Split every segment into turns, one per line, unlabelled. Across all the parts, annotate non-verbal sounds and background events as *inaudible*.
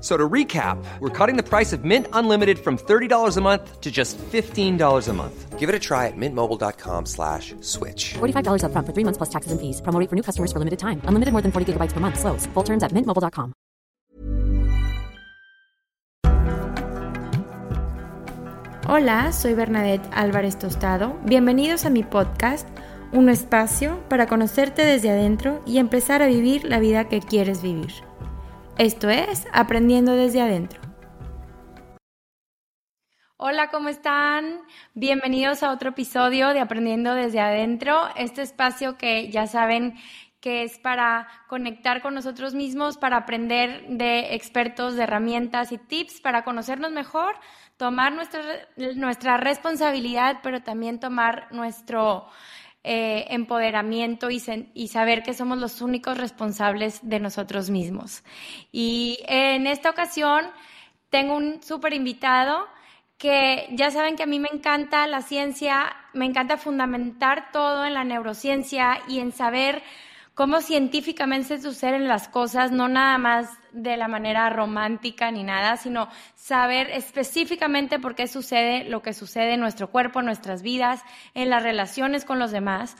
So to recap, we're cutting the price of Mint Unlimited from $30 a month to just $15 a month. Give it a try at mintmobile.com slash switch.
$45 up front for three months plus taxes and fees. Promo rate for new customers for limited time. Unlimited more than 40 gigabytes per month. Slows. Full terms at mintmobile.com.
Hola, soy Bernadette Álvarez Tostado. Bienvenidos a mi podcast, un espacio para conocerte desde adentro y empezar a vivir la vida que quieres vivir. Esto es Aprendiendo desde adentro. Hola, ¿cómo están? Bienvenidos a otro episodio de Aprendiendo desde adentro, este espacio que ya saben que es para conectar con nosotros mismos, para aprender de expertos, de herramientas y tips, para conocernos mejor, tomar nuestra, nuestra responsabilidad, pero también tomar nuestro eh, empoderamiento y, y, saber que somos los únicos responsables de nosotros mismos. Y en esta ocasión tengo un súper invitado que ya saben que a mí me encanta la ciencia, me encanta fundamentar todo en la neurociencia y en saber cómo científicamente suceden las cosas, no nada más de la manera romántica ni nada, sino saber específicamente por qué sucede lo que sucede en nuestro cuerpo, en nuestras vidas, en las relaciones con los demás.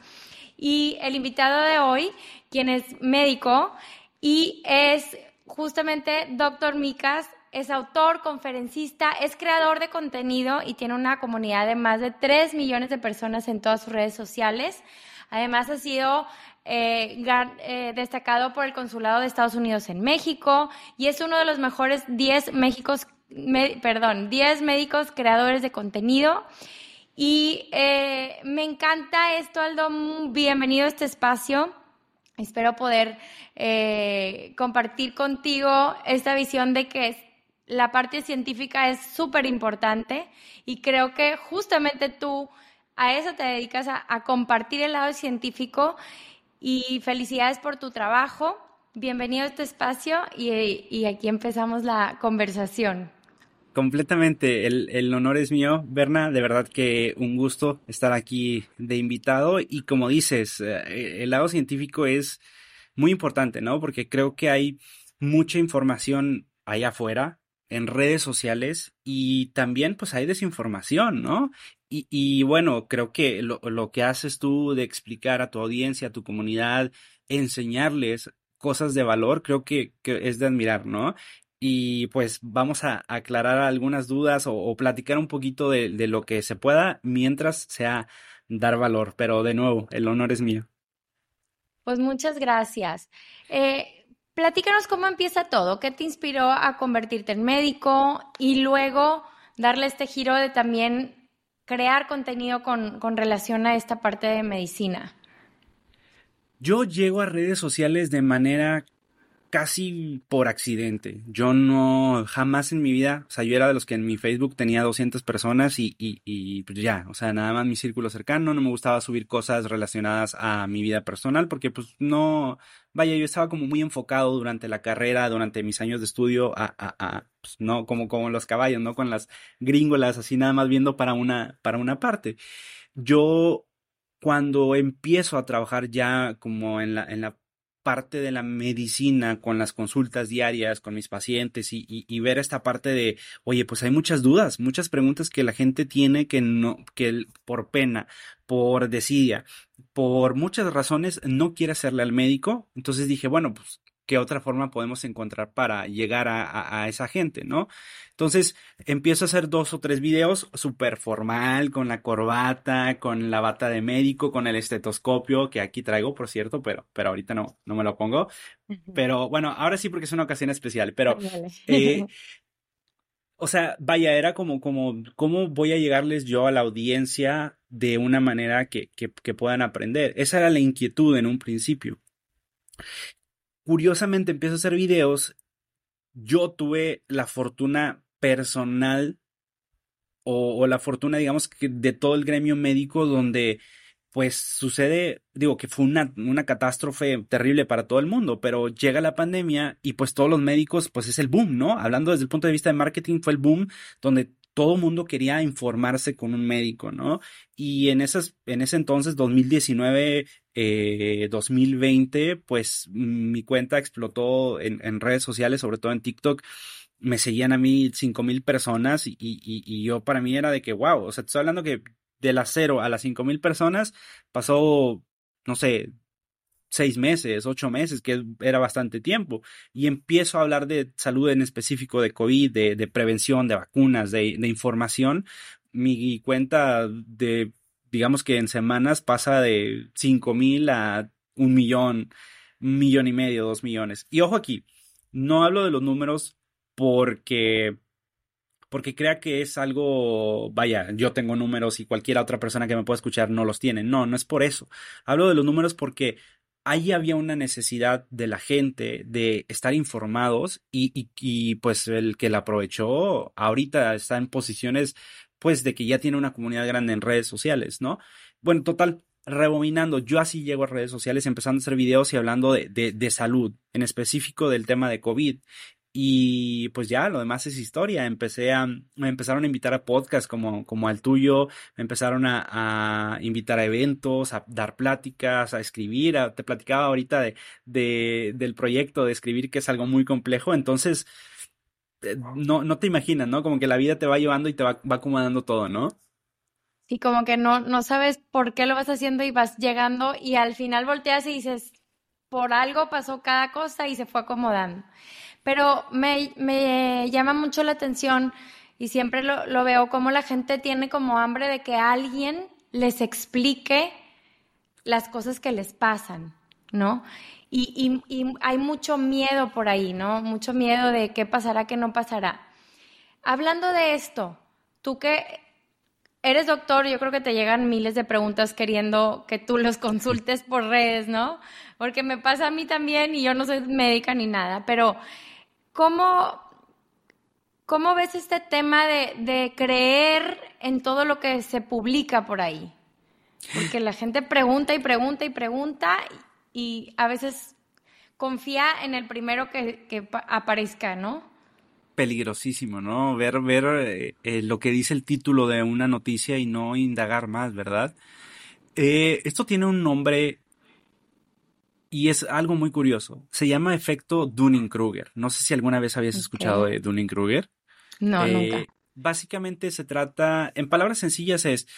Y el invitado de hoy, quien es médico y es justamente doctor Micas, es autor, conferencista, es creador de contenido y tiene una comunidad de más de 3 millones de personas en todas sus redes sociales. Además, ha sido eh, eh, destacado por el Consulado de Estados Unidos en México y es uno de los mejores 10 Méxicos, perdón, 10 médicos creadores de contenido. Y eh, me encanta esto, Aldo. Bienvenido a este espacio. Espero poder compartir contigo esta visión de que la parte científica es súper importante y creo que justamente tú a eso te dedicas a, compartir el lado científico y felicidades por tu trabajo. Bienvenido a este espacio y, aquí empezamos la conversación.
Completamente, el, honor es mío, Berna, de verdad que un gusto estar aquí de invitado y como dices, eh, el lado científico es muy importante, ¿no? Porque creo que hay mucha información allá afuera, en redes sociales y también pues hay desinformación, ¿no? Y, bueno, creo que lo, lo, que haces tú de explicar a tu audiencia, a tu comunidad, enseñarles cosas de valor, creo que, es de admirar, ¿no? Y pues vamos a aclarar algunas dudas o, platicar un poquito de, de, lo que se pueda mientras sea dar valor. Pero de nuevo, el honor es mío.
Pues muchas gracias. Eh, Platícanos cómo empieza todo, qué te inspiró a convertirte en médico y luego darle este giro de también crear contenido con, con relación a esta parte de medicina.
Yo llego a redes sociales de manera casi por accidente. Yo no, jamás en mi vida, o sea, yo era de los que en mi Facebook tenía 200 personas y, y, y pues ya, o sea, nada más mi círculo cercano, no me gustaba subir cosas relacionadas a mi vida personal porque pues no, vaya, yo estaba como muy enfocado durante la carrera, durante mis años de estudio a, a, pues no como, como los caballos, no con las gringolas, así nada más viendo para una, para una parte. Yo cuando empiezo a trabajar ya como en la parte de la medicina con las consultas diarias con mis pacientes y, y, ver esta parte de, oye, pues hay muchas dudas, muchas preguntas que la gente tiene que no, que por pena, por desidia, por muchas razones no quiere hacerle al médico. Entonces dije, bueno, pues qué otra forma podemos encontrar para llegar a, esa gente, ¿no? Entonces empiezo a hacer dos o tres videos súper formal, con la corbata, con la bata de médico, con el estetoscopio, que aquí traigo, por cierto, pero, pero ahorita no, no me lo pongo. Pero bueno, ahora sí porque es una ocasión especial, pero... Eh, *laughs* o sea, vaya, era como, como, ¿cómo voy a llegarles yo a la audiencia de una manera que, que, que puedan aprender? Esa era la inquietud en un principio curiosamente empiezo a hacer videos. Yo tuve la fortuna personal o, la fortuna, digamos, de todo el gremio médico donde pues sucede, digo que fue una, una, catástrofe terrible para todo el mundo, pero llega la pandemia y pues todos los médicos, pues es el boom, ¿no? Hablando desde el punto de vista de marketing, fue el boom donde todo el mundo quería informarse con un médico, ¿no? Y en, esas, en ese entonces, 2019, 2020, eh, pues mi cuenta explotó en, redes sociales, sobre todo en TikTok. Me seguían a mí cinco mil personas y, yo para mí era de que, wow, o sea, te estoy hablando que de las cero a las cinco mil personas pasó, no sé, seis meses, ocho meses, que era bastante tiempo, y empiezo a hablar de salud en específico, de COVID, de, prevención, de vacunas, de, información, mi cuenta de, digamos que en semanas pasa de cinco mil a un millón, un millón y medio, dos millones. Y ojo aquí, no hablo de los números porque porque crea que es algo, vaya, yo tengo números y cualquier otra persona que me pueda escuchar no los tiene. No, no es por eso. Hablo de los números porque ahí había una necesidad de la gente de estar informados y, y, pues el que la aprovechó ahorita está en posiciones pues de que ya tiene una comunidad grande en redes sociales, ¿no? Bueno, total, rebobinando, yo así llego a redes sociales empezando a hacer videos y hablando de, de, salud, en específico del tema de COVID. Y pues ya, lo demás es historia. Empecé a, me empezaron a invitar a podcasts como, como al tuyo, me empezaron a, invitar a eventos, a dar pláticas, a escribir. te platicaba ahorita de, de, del proyecto de escribir, que es algo muy complejo. Entonces, no, no te imaginas, ¿no? Como que la vida te va llevando y te va, va acomodando todo, ¿no?
Y como que no, no sabes por qué lo vas haciendo y vas llegando y al final volteas y dices, por algo pasó cada cosa y se fue acomodando. Pero me, me llama mucho la atención y siempre lo, lo, veo como la gente tiene como hambre de que alguien les explique las cosas que les pasan, ¿no? Y, hay mucho miedo por ahí, ¿no? Mucho miedo de qué pasará, qué no pasará. Hablando de esto, tú que eres doctor, yo creo que te llegan miles de preguntas queriendo que tú los consultes por redes, ¿no? Porque me pasa a mí también y yo no soy médica ni nada, pero ¿Cómo, cómo ves este tema de, creer en todo lo que se publica por ahí? Porque la gente pregunta y pregunta y pregunta y a veces confía en el primero que, aparezca, ¿no?
Peligrosísimo, ¿no? Ver, ver eh, eh, lo que dice el título de una noticia y no indagar más, ¿verdad? Eh, esto tiene un nombre y es algo muy curioso. Se llama efecto Dunning-Kruger. No sé si alguna vez habías escuchado de Dunning-Kruger.
No, nunca.
Básicamente se trata, en palabras sencillas, es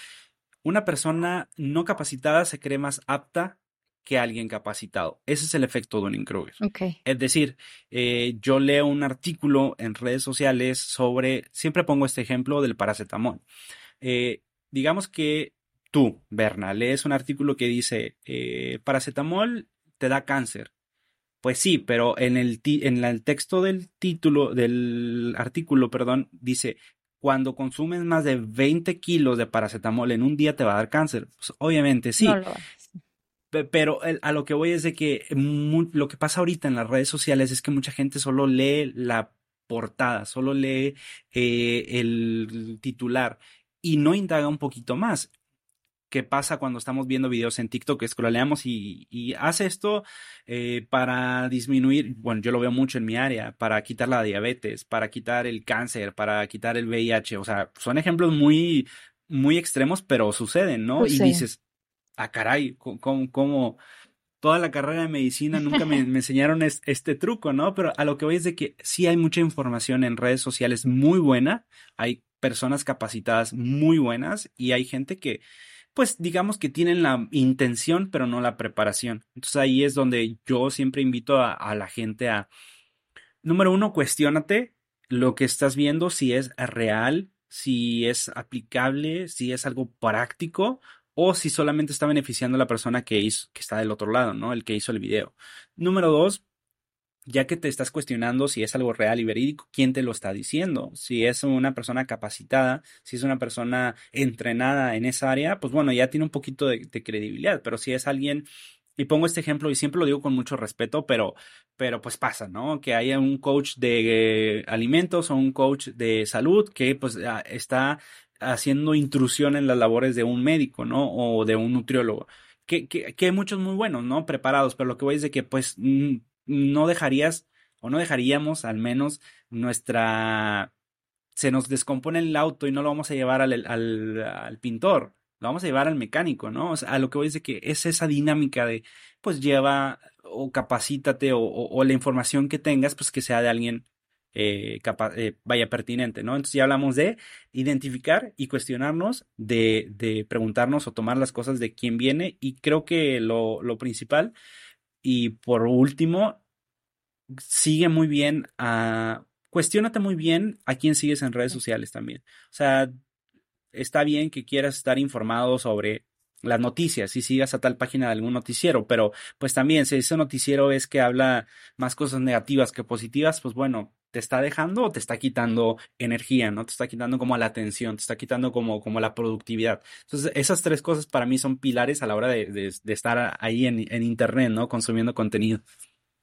una persona no capacitada se cree más apta que alguien capacitado. Ese es el efecto Dunning-Kruger.
Okay.
Es decir, eh, yo leo un artículo en redes sociales sobre, siempre pongo este ejemplo del paracetamol. Eh, digamos que tú, Berna, lees un artículo que dice paracetamol te da cáncer. Pues sí, pero en el, en el texto del título, del artículo, perdón, dice, cuando consumes más de 20 kilos de paracetamol en un día te va a dar cáncer. Pues obviamente sí. Pero a lo que voy es de que lo que pasa ahorita en las redes sociales es que mucha gente solo lee la portada, solo lee eh, el titular y no indaga un poquito más. Qué pasa cuando estamos viendo videos en TikTok, scrolleamos y, y hace esto eh, para disminuir, bueno, yo lo veo mucho en mi área, para quitar la diabetes, para quitar el cáncer, para quitar el VIH, o sea, son ejemplos muy, muy extremos, pero suceden, ¿no? Y dices, ah, caray, ¿cómo, cómo, toda la carrera de medicina nunca me, enseñaron este truco, ¿no? Pero a lo que voy es de que sí hay mucha información en redes sociales muy buena, hay personas capacitadas muy buenas y hay gente que, pues digamos que tienen la intención, pero no la preparación. Entonces ahí es donde yo siempre invito a, a la gente a, número uno, cuestionate lo que estás viendo, si es real, si es aplicable, si es algo práctico o si solamente está beneficiando a la persona que, hizo, que está del otro lado, ¿no? El que hizo el video. Número dos, ya que te estás cuestionando si es algo real y verídico, ¿quién te lo está diciendo? Si es una persona capacitada, si es una persona entrenada en esa área, pues bueno, ya tiene un poquito de, credibilidad, pero si es alguien y pongo este ejemplo y siempre lo digo con mucho respeto, pero, pero pues pasa, ¿no? Que haya un coach de alimentos o un coach de salud que pues ah, está haciendo intrusión en las labores de un médico, ¿no? O de un nutriólogo. Que, que, hay muchos muy buenos, ¿no? Preparados, pero lo que voy es de que pues no dejarías o no dejaríamos al menos nuestra... Se nos descompone el auto y no lo vamos a llevar al, al, al pintor, lo vamos a llevar al mecánico, ¿no? O sea, a lo que voy es de que es esa dinámica de, pues lleva o capacítate o, o la información que tengas, pues que sea de alguien eh, eh, vaya pertinente, ¿no? Entonces ya hablamos de identificar y cuestionarnos, de, de, preguntarnos o tomar las cosas de quién viene y creo que lo, lo principal y por último, sigue muy bien a... Cuestiónate muy bien a quién sigues en redes sociales también. O sea, está bien que quieras estar informado sobre las noticias y sigas a tal página de algún noticiero, pero pues también si ese noticiero es que habla más cosas negativas que positivas, pues bueno, te está dejando o te está quitando energía, ¿no? Te está quitando como la atención, te está quitando como, como la productividad. Entonces, esas tres cosas para mí son pilares a la hora de, de, estar ahí en, en, Internet, ¿no? Consumiendo contenido.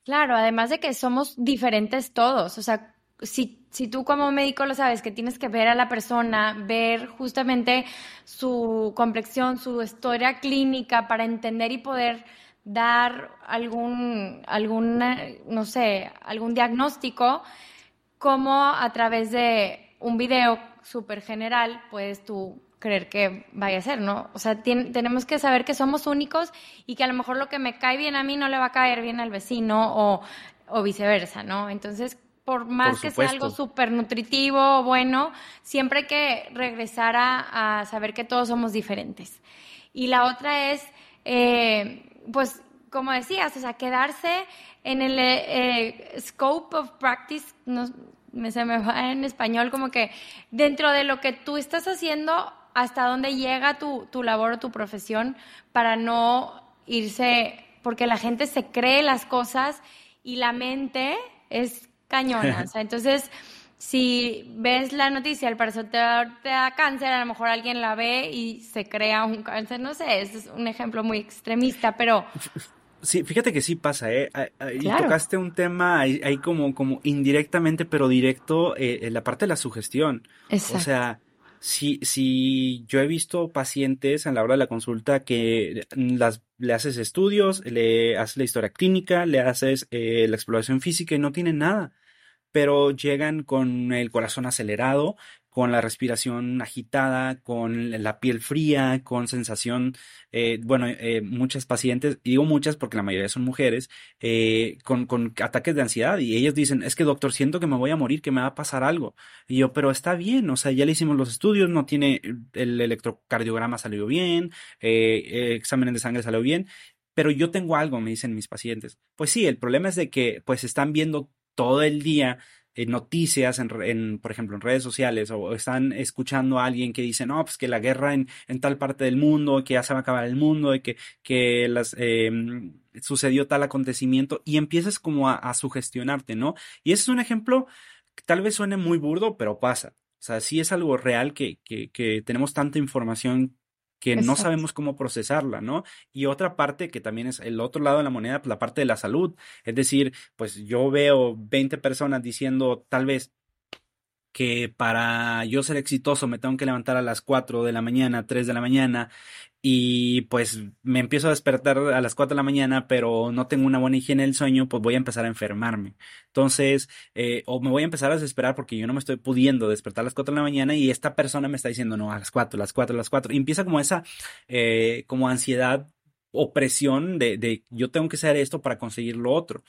Claro, además de que somos diferentes todos, o sea, si, si tú como médico lo sabes, que tienes que ver a la persona, ver justamente su complexión, su historia clínica para entender y poder dar algún, algún no sé, algún diagnóstico, como a través de un video súper general puedes tú creer que vaya a ser, ¿no? O sea, tenemos que saber que somos únicos y que a lo mejor lo que me cae bien a mí no le va a caer bien al vecino o, o viceversa, ¿no? Entonces, por más que sea algo súper nutritivo o bueno, siempre hay que regresar a, saber que todos somos diferentes. Y la otra es, eh, pues, como decías, o sea, quedarse en el eh, scope of practice, no, me, se me va en español, como que dentro de lo que tú estás haciendo, hasta dónde llega tu, tu labor o tu profesión para no irse, porque la gente se cree las cosas y la mente es cañona. O sea, entonces, si ves la noticia, el parecer te, da cáncer, a lo mejor alguien la ve y se crea un cáncer. No sé, es un ejemplo muy extremista, pero...
Sí, fíjate que sí pasa, ¿eh? Y tocaste un tema ahí, como, como indirectamente, pero directo, eh, en la parte de la sugestión. Exacto. O sea, si, si yo he visto pacientes en la hora de la consulta que las, le haces estudios, le haces la historia clínica, le haces eh, la exploración física y no tienen nada pero llegan con el corazón acelerado, con la respiración agitada, con la piel fría, con sensación, eh, bueno, eh, muchas pacientes, digo muchas porque la mayoría son mujeres, eh, con, con, ataques de ansiedad y ellas dicen, es que doctor, siento que me voy a morir, que me va a pasar algo. Y yo, pero está bien, o sea, ya le hicimos los estudios, no tiene, el electrocardiograma salió bien, exámenes de sangre salió bien, pero yo tengo algo, me dicen mis pacientes. Pues sí, el problema es de que pues están viendo todo el día en noticias, en, por ejemplo, en redes sociales, o están escuchando a alguien que dice, no, pues que la guerra en, en tal parte del mundo, que ya se va a acabar el mundo, y que, que las, em, sucedió tal acontecimiento, y empiezas como a, sugestionarte, ¿no? Y ese es un ejemplo que tal vez suene muy burdo, pero pasa. O sea, sí es algo real que, que, que tenemos tanta información que no sabemos cómo procesarla, ¿no? Y otra parte que también es el otro lado de la moneda, pues la parte de la salud. Es decir, pues yo veo 20 personas diciendo tal vez que para yo ser exitoso me tengo que levantar a las 4 de la mañana, 3 de la mañana y pues me empiezo a despertar a las 4 de la mañana, pero no tengo una buena higiene del sueño, pues voy a empezar a enfermarme. Entonces, eh, o me voy a empezar a desesperar porque yo no me estoy pudiendo despertar a las 4 de la mañana y esta persona me está diciendo, no, a las 4, a las 4, a las 4. Y empieza como esa, eh, como ansiedad opresión de, de yo tengo que hacer esto para conseguir lo otro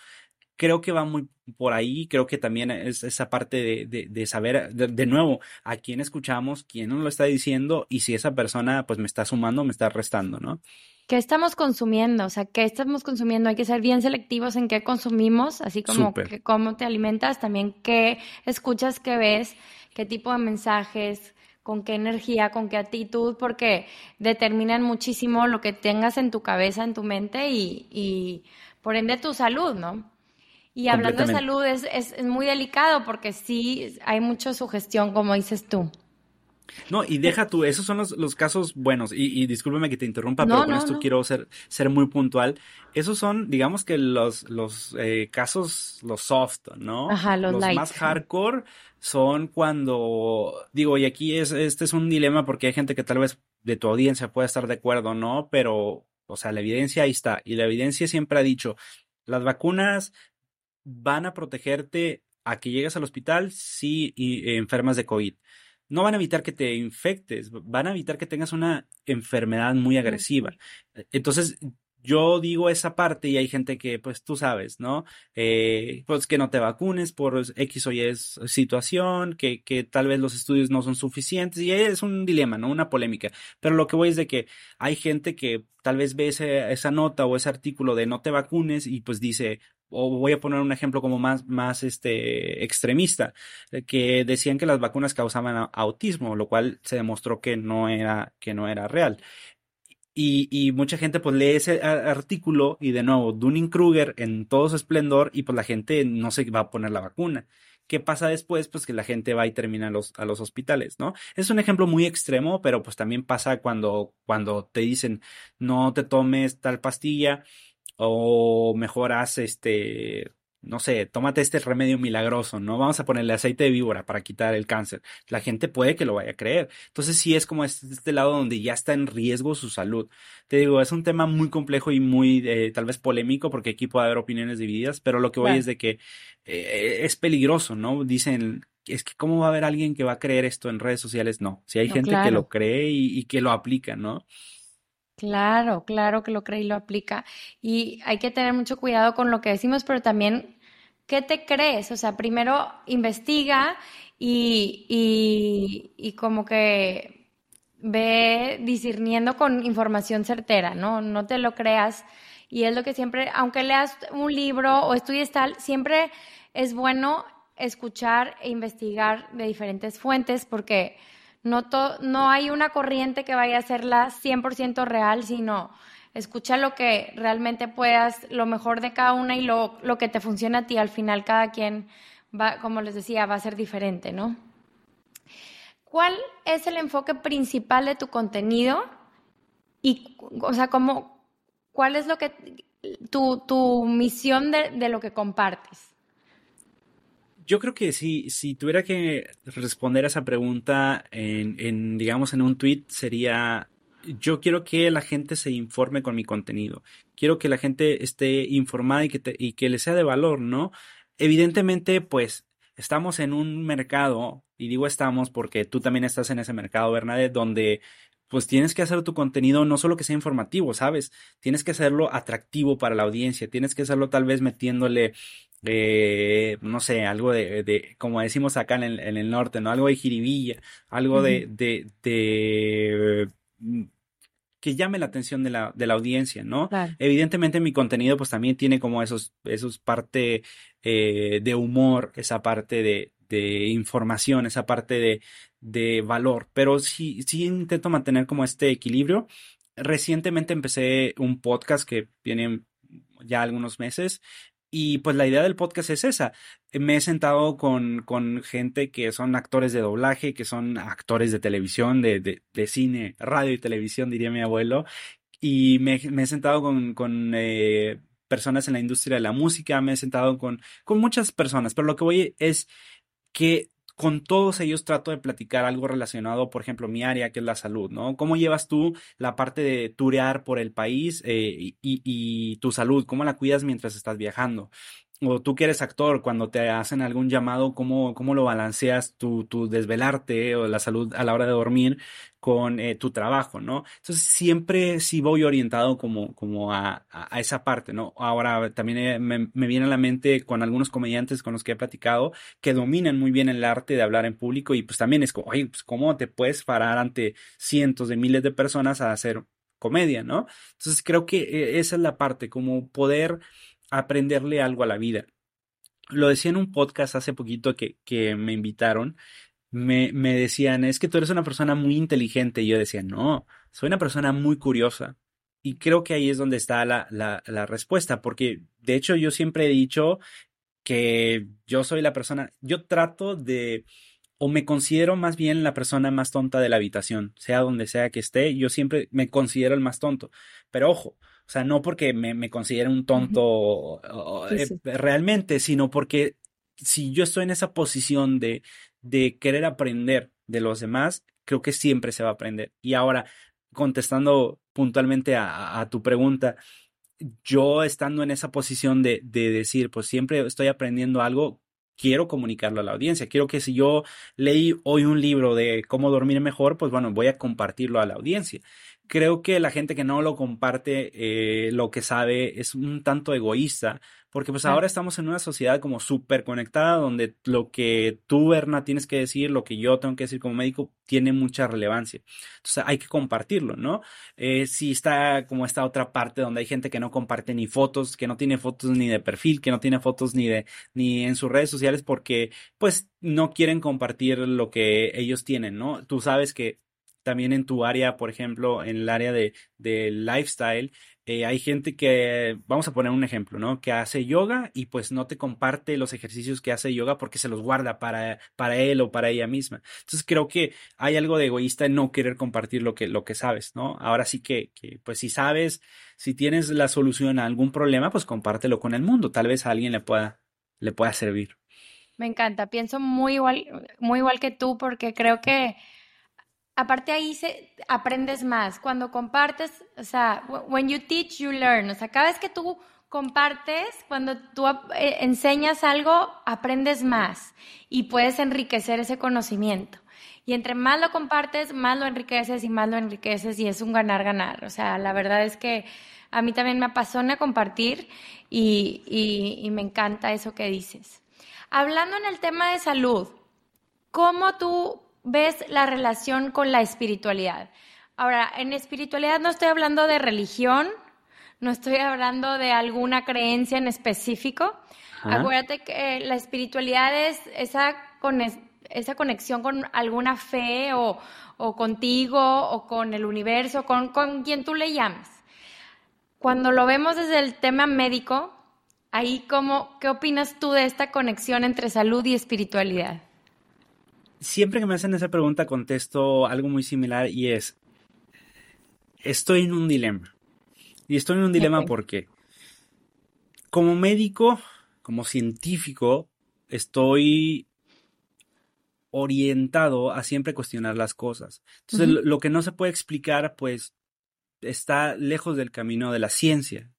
creo que va muy por ahí, creo que también es esa parte de, de, saber, de, nuevo, a quién escuchamos, quién nos lo está diciendo y si esa persona pues me está sumando o me está restando, ¿no?
¿Qué estamos consumiendo? O sea, ¿qué estamos consumiendo? Hay que ser bien selectivos en qué consumimos, así como cómo te alimentas, también qué escuchas, qué ves, qué tipo de mensajes, con qué energía, con qué actitud, porque determinan muchísimo lo que tengas en tu cabeza, en tu mente y, y por ende tu salud, ¿no? Y hablando de salud es, es, muy delicado porque sí hay mucha sugestión, como dices tú.
No, y deja tú, esos son los, los casos buenos, y, y, discúlpeme que te interrumpa, pero con esto quiero ser, ser muy puntual. Esos son, digamos que los, los eh, casos, los soft, ¿no?
Ajá, los, los
más hardcore son cuando, digo, y aquí es, este es un dilema porque hay gente que tal vez de tu audiencia puede estar de acuerdo, ¿no? Pero, o sea, la evidencia ahí está, y la evidencia siempre ha dicho, las vacunas van a protegerte a que llegues al hospital si enfermas de COVID. No van a evitar que te infectes, van a evitar que tengas una enfermedad muy agresiva. Entonces, yo digo esa parte y hay gente que, pues tú sabes, ¿no? Eh, pues que no te vacunes por X o Y situación, que, que tal vez los estudios no son suficientes y es un dilema, ¿no? Una polémica. Pero lo que voy es de que hay gente que tal vez ve esa nota o ese artículo de no te vacunes y pues dice, o voy a poner un ejemplo como más, más este, extremista, que decían que las vacunas causaban autismo, lo cual se demostró que no era, que no era real. Y, y mucha gente pues lee ese artículo y de nuevo, Dunning-Kruger en todo su esplendor y pues la gente no se va a poner la vacuna. ¿Qué pasa después? Pues que la gente va y termina a los, a los hospitales, ¿no? Es un ejemplo muy extremo, pero pues también pasa cuando, cuando te dicen no te tomes tal pastilla o mejoras este, no sé, tómate este remedio milagroso, ¿no? Vamos a ponerle aceite de víbora para quitar el cáncer. La gente puede que lo vaya a creer. Entonces sí es como este, este lado donde ya está en riesgo su salud. Te digo, es un tema muy complejo y muy eh, tal vez polémico porque aquí puede haber opiniones divididas, pero lo que voy es de que eh, es peligroso, ¿no? Dicen, es que cómo va a haber alguien que va a creer esto en redes sociales. No, si hay gente que lo cree y, y que lo aplica, ¿no?
Claro, claro que lo cree y lo aplica. Y hay que tener mucho cuidado con lo que decimos, pero también, ¿qué te crees? O sea, primero investiga y, y, y como que ve discerniendo con información certera, ¿no? No te lo creas. Y es lo que siempre, aunque leas un libro o estudies tal, siempre es bueno escuchar e investigar de diferentes fuentes porque no, no hay una corriente que vaya a ser la 100% real, sino escucha lo que realmente puedas, lo mejor de cada una y lo, lo que te funciona a ti. Al final cada quien va, como les decía, va a ser diferente, ¿no? ¿Cuál es el enfoque principal de tu contenido? Y, o sea, ¿cómo, ¿cuál es lo que tu, tu misión de, de lo que compartes?
Yo creo que si, si tuviera que responder a esa pregunta en, en, digamos, en un tweet, sería, yo quiero que la gente se informe con mi contenido. Quiero que la gente esté informada y que, y que le sea de valor, ¿no? Evidentemente, pues, estamos en un mercado, y digo estamos porque tú también estás en ese mercado, Bernadette, donde pues tienes que hacer tu contenido no solo que sea informativo, ¿sabes? Tienes que hacerlo atractivo para la audiencia, tienes que hacerlo tal vez metiéndole eh, no sé, algo de, de, como decimos acá en el, en el, norte, ¿no? Algo de jiribilla, algo de, de, de, mm, que llame la atención de la, de la audiencia, ¿no? Evidentemente mi contenido pues también tiene como esos, esos parte eh, de humor, esa parte de, de información, esa parte de, de valor, pero sí, sí intento mantener como este equilibrio. Recientemente empecé un podcast que tiene ya algunos meses y pues la idea del podcast es esa. Me he sentado con, con gente que son actores de doblaje, que son actores de televisión, de, de, de cine, radio y televisión, diría mi abuelo. Y me, he sentado con, con eh, personas en la industria de la música, me he sentado con, con muchas personas, pero lo que voy es que con todos ellos trato de platicar algo relacionado, por ejemplo, mi área, que es la salud, ¿no? ¿Cómo llevas tú la parte de turear por el país eh, y, y, tu salud? ¿Cómo la cuidas mientras estás viajando? O tú que eres actor, cuando te hacen algún llamado, ¿cómo, cómo lo balanceas tu, tu desvelarte o la salud a la hora de dormir con eh, tu trabajo, ¿no? Entonces siempre sí voy orientado como, como a, a, esa parte, ¿no? Ahora también eh, me, me, viene a la mente con algunos comediantes con los que he platicado que dominan muy bien el arte de hablar en público y pues también es como, oye, pues cómo te puedes parar ante cientos de miles de personas a hacer comedia, ¿no? Entonces creo que eh, esa es la parte, como poder aprenderle algo a la vida. Lo decía en un podcast hace poquito que, me invitaron, me, decían, es que tú eres una persona muy inteligente. Y yo decía, no, soy una persona muy curiosa. Y creo que ahí es donde está la, la respuesta, porque de hecho yo siempre he dicho que yo soy la persona, yo trato de, o me considero más bien la persona más tonta de la habitación, sea donde sea que esté, yo siempre me considero el más tonto. Pero ojo, o sea, no porque me, me considere un tonto sí, sí. realmente, sino porque si yo estoy en esa posición de, de querer aprender de los demás, creo que siempre se va a aprender. Y ahora, contestando puntualmente a, a tu pregunta, yo estando en esa posición de, de decir, pues siempre estoy aprendiendo algo, quiero comunicarlo a la audiencia. Quiero que si yo leí hoy un libro de cómo dormir mejor, pues bueno, voy a compartirlo a la audiencia creo que la gente que no lo comparte eh, lo que sabe es un tanto egoísta, porque pues ahora estamos en una sociedad como súper conectada donde lo que tú, Berna, tienes que decir, lo que yo tengo que decir como médico, tiene mucha relevancia. Entonces hay que compartirlo, ¿no? Eh, si está como esta otra parte donde hay gente que no comparte ni fotos, que no tiene fotos ni de perfil, que no tiene fotos ni de, ni en sus redes sociales porque pues no quieren compartir lo que ellos tienen, ¿no? Tú sabes que también en tu área, por ejemplo, en el área de, de lifestyle, eh, hay gente que, vamos a poner un ejemplo, ¿no? Que hace yoga y pues no te comparte los ejercicios que hace yoga porque se los guarda para, para él o para ella misma. Entonces creo que hay algo de egoísta en no querer compartir lo que, lo que sabes, ¿no? Ahora sí que, que, pues si sabes, si tienes la solución a algún problema, pues compártelo con el mundo. Tal vez a alguien le pueda, le pueda servir.
Me encanta, pienso muy igual, muy igual que tú porque creo que aparte ahí se, aprendes más. Cuando compartes, o sea, when you teach, you learn. O sea, cada vez que tú compartes, cuando tú eh, enseñas algo, aprendes más y puedes enriquecer ese conocimiento. Y entre más lo compartes, más lo enriqueces y más lo enriqueces y es un ganar-ganar. O sea, la verdad es que a mí también me apasiona compartir y, y, y me encanta eso que dices. Hablando en el tema de salud, ¿cómo tú ves la relación con la espiritualidad? Ahora, en espiritualidad no estoy hablando de religión, no estoy hablando de alguna creencia en específico. Ajá. Acuérdate que la espiritualidad es esa, con esa conexión con alguna fe o, o, contigo o con el universo, con, con quien tú le llames. Cuando lo vemos desde el tema médico, ahí cómo, ¿qué opinas tú de esta conexión entre salud y espiritualidad?
Siempre que me hacen esa pregunta contesto algo muy similar y es, estoy en un dilema. Y estoy en un dilema okay. porque como médico, como científico, estoy orientado a siempre cuestionar las cosas. Entonces, uh -huh. lo que no se puede explicar, pues, está lejos del camino de la ciencia.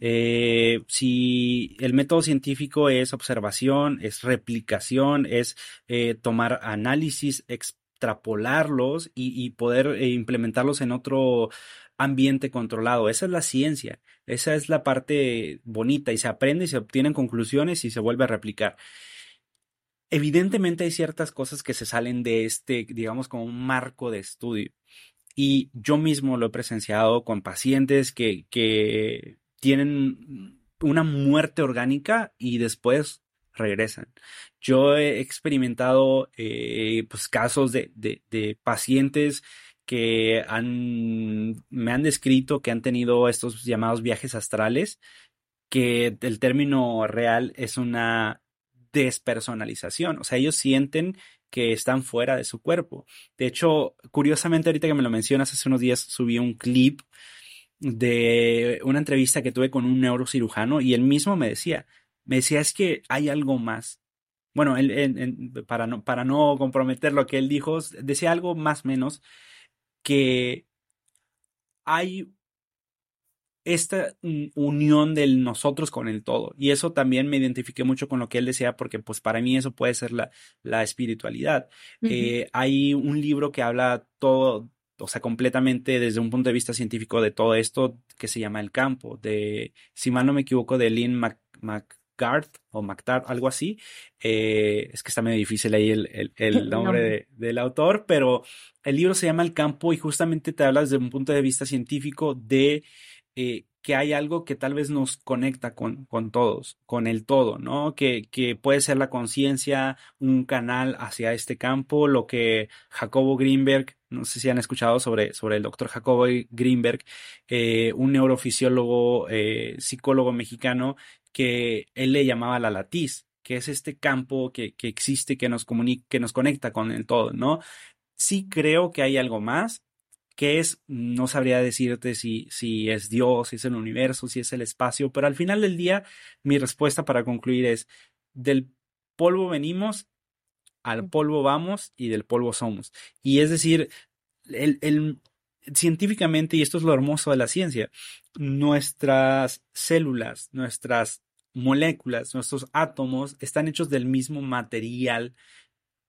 Eh, si el método científico es observación, es replicación, es eh, tomar análisis, extrapolarlos y, y poder eh, implementarlos en otro ambiente controlado. Esa es la ciencia, esa es la parte bonita y se aprende y se obtienen conclusiones y se vuelve a replicar. Evidentemente hay ciertas cosas que se salen de este, digamos, como un marco de estudio. Y yo mismo lo he presenciado con pacientes que, que tienen una muerte orgánica y después regresan. Yo he experimentado eh, pues, casos de, pacientes que me han descrito que han tenido estos llamados viajes astrales, que el término real es una despersonalización. O sea, ellos sienten que están fuera de su cuerpo. De hecho, curiosamente, ahorita que me lo mencionas, hace unos días subí un clip de una entrevista que tuve con un neurocirujano y él mismo me decía, me decía, es que hay algo más. Bueno, él, él, él, para, no, para no comprometer lo que él dijo, decía algo más o menos que hay esta unión del nosotros con el todo. Y eso también me identifiqué mucho con lo que él decía, porque pues para mí eso puede ser la, la espiritualidad. Eh, hay un libro que habla todo, o sea, completamente desde un punto de vista científico de todo esto que se llama El Campo, de, si mal no me equivoco, de Lynn Mac, o MacTard, algo así. Eh, es que está medio difícil ahí el, el, *laughs* nombre del autor, pero el libro se llama El Campo y justamente te habla desde un punto de vista científico de eh, que hay algo que tal vez nos conecta con, con todos, con el todo, ¿no? Que, que puede ser la conciencia, un canal hacia este campo, lo que Jacobo Greenberg, no sé si han escuchado sobre, sobre el doctor Jacobo Greenberg, eh, un neurofisiólogo, eh, psicólogo mexicano, que él le llamaba la latiz, que es este campo que, que existe, que nos comunica, que nos conecta con el todo, ¿no? Sí creo que hay algo más, ¿Qué es? No sabría decirte si, si es Dios, si es el universo, si es el espacio, pero al final del día mi respuesta para concluir es, del polvo venimos, al polvo vamos y del polvo somos. Y es decir, el, el, científicamente, y esto es lo hermoso de la ciencia, nuestras células, nuestras moléculas, nuestros átomos están hechos del mismo material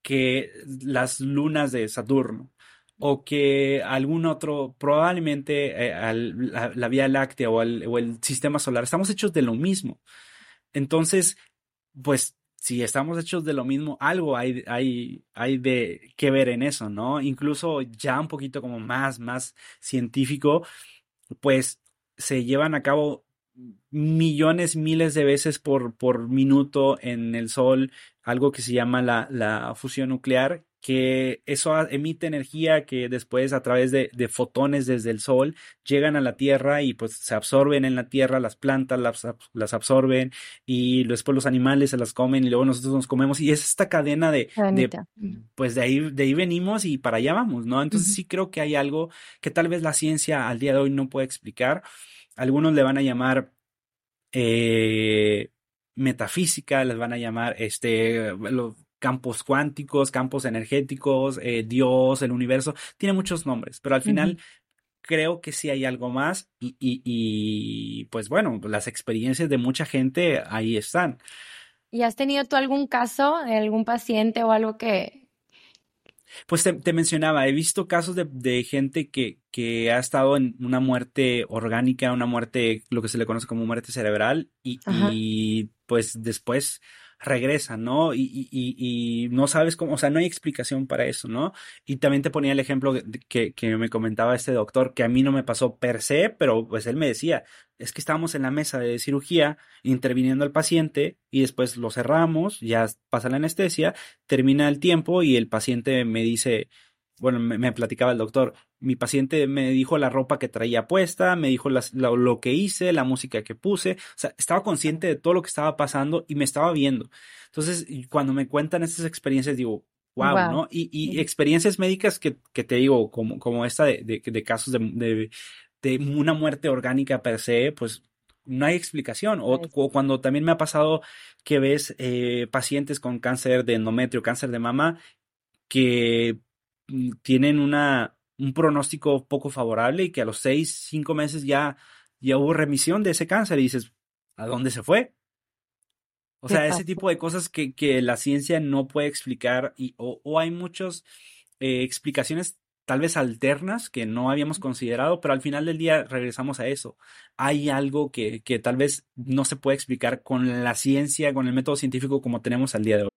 que las lunas de Saturno o que algún otro, probablemente eh, la, Vía Láctea o, el sistema solar, estamos hechos de lo mismo. Entonces, pues si estamos hechos de lo mismo, algo hay, hay, hay de que ver en eso, ¿no? Incluso ya un poquito como más, más científico, pues se llevan a cabo millones, miles de veces por, por minuto en el Sol, algo que se llama la, la fusión nuclear, que eso emite energía que después a través de, fotones desde el sol llegan a la Tierra y pues se absorben en la Tierra, las plantas las, absorben y después los animales se las comen y luego nosotros nos comemos y es esta cadena de, pues de ahí, de ahí venimos y para allá vamos, ¿no? Entonces sí creo que hay algo que tal vez la ciencia al día de hoy no puede explicar. Algunos le van a llamar eh, metafísica, les van a llamar este, campos cuánticos, campos energéticos, eh, Dios, el universo, tiene muchos nombres, pero al final creo que sí hay algo más y, y, pues bueno, las experiencias de mucha gente ahí están.
¿Y has tenido tú algún caso de algún paciente o algo que...
Pues te, mencionaba, he visto casos de, gente que, que, ha estado en una muerte orgánica, una muerte, lo que se le conoce como muerte cerebral, y, y pues después regresan, ¿no? Y, y, y, no sabes cómo, o sea, no hay explicación para eso, ¿no? Y también te ponía el ejemplo que, que me comentaba este doctor, que a mí no me pasó per se, pero pues él me decía, es que estábamos en la mesa de cirugía interviniendo al paciente y después lo cerramos, ya pasa la anestesia, termina el tiempo y el paciente me dice, bueno, me, platicaba el doctor, mi paciente me dijo la ropa que traía puesta, me dijo lo, que hice, la música que puse, o sea, estaba consciente de todo lo que estaba pasando y me estaba viendo. Entonces, cuando me cuentan estas experiencias, digo, wow, ¿no? Y, experiencias médicas que, que, te digo, como, como esta de, de, casos de, de, una muerte orgánica per se, pues no hay explicación. O, cuando también me ha pasado que ves eh, pacientes con cáncer de endometrio, cáncer de mama, que tienen una, un pronóstico poco favorable y que a los seis, cinco meses ya, ya hubo remisión de ese cáncer y dices, ¿a dónde se fue? O sea, ese tipo de cosas que, que la ciencia no puede explicar y, o, o hay muchas eh, explicaciones tal vez alternas que no habíamos considerado, pero al final del día regresamos a eso. Hay algo que, que tal vez no se puede explicar con la ciencia, con el método científico como tenemos al día de hoy.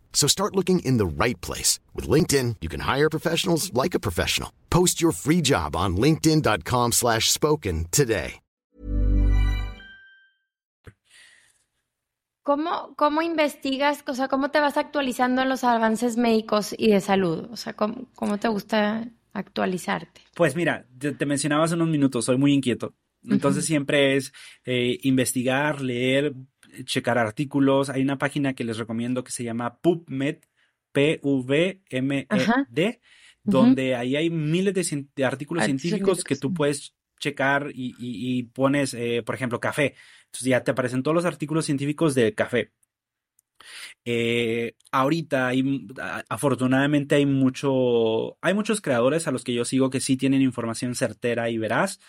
So start looking in the right place. With LinkedIn, you can hire professionals like a professional. Post your free job on linkedin.com slash spoken today.
¿Cómo, ¿Cómo investigas, o sea, cómo te vas actualizando en los avances médicos y de salud? O sea, ¿cómo, cómo te gusta actualizarte?
Pues mira, te, te mencionaba hace unos minutos, soy muy inquieto. Entonces siempre es eh, investigar, leer, checar artículos. Hay una página que les recomiendo que se llama PubMed, P-V-M-E-D, donde ahí hay miles de, artículos
Artículos
científicos que tú puedes checar y, y- y pones, eh, por ejemplo, café. Entonces ya te aparecen todos los artículos científicos del café. Eh, ahorita hay, afortunadamente hay mucho, hay muchos creadores a los que yo sigo que sí tienen información certera y veraz.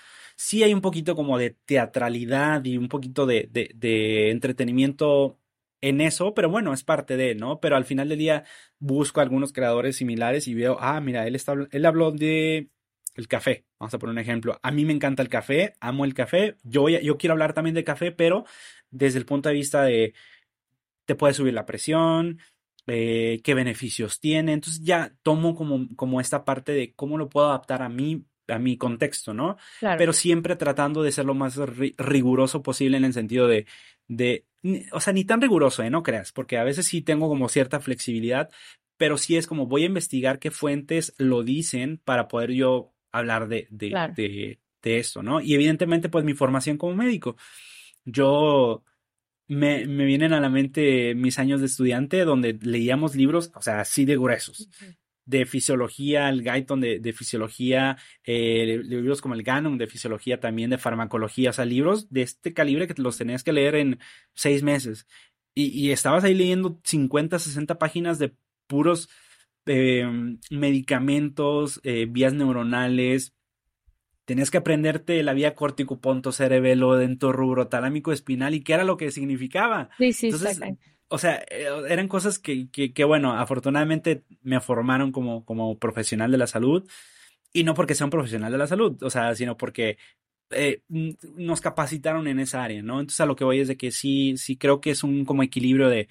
Sí hay un poquito como de teatralidad y un poquito de, de, entretenimiento en eso, pero bueno, es parte de, ¿no? Pero al final del día busco algunos creadores similares y veo, ah, mira, él está, él habló de el café. Vamos a poner un ejemplo. A mí me encanta el café, amo el café. Yo, yo quiero hablar también de café, pero desde el punto de vista de te puede subir la presión, eh, qué beneficios tiene. Entonces ya tomo como, como esta parte de cómo lo puedo adaptar a mí, a mi contexto, ¿no?
Claro.
Pero siempre tratando de ser lo más ri- riguroso posible en el sentido de, de, o sea, ni tan riguroso, ¿eh? No creas, porque a veces sí tengo como cierta flexibilidad, pero sí es como voy a investigar qué fuentes lo dicen para poder yo hablar de, de,
Claro.
de, de esto, ¿no? Y evidentemente, pues mi formación como médico. Yo me, me vienen a la mente mis años de estudiante donde leíamos libros, o sea, así de gruesos, de fisiología, el Guyton de, de fisiología, eh, libros como el Gannon de fisiología también, de farmacología, o sea, libros de este calibre que los tenías que leer en seis meses. Y, y estabas ahí leyendo 50, 60 páginas de puros eh, medicamentos, eh, vías neuronales, tenías que aprenderte la vía córtico ponto cerebelo dento rubro talámico espinal y qué era lo que significaba.
Sí, sí,
Entonces. O sea, eh, eran cosas que, que, bueno, afortunadamente me formaron como, como profesional de la salud y no porque sea un profesional de la salud, o sea, sino porque eh, nos capacitaron en esa área, ¿no? Entonces a lo que voy es de que sí, sí creo que es un como equilibrio de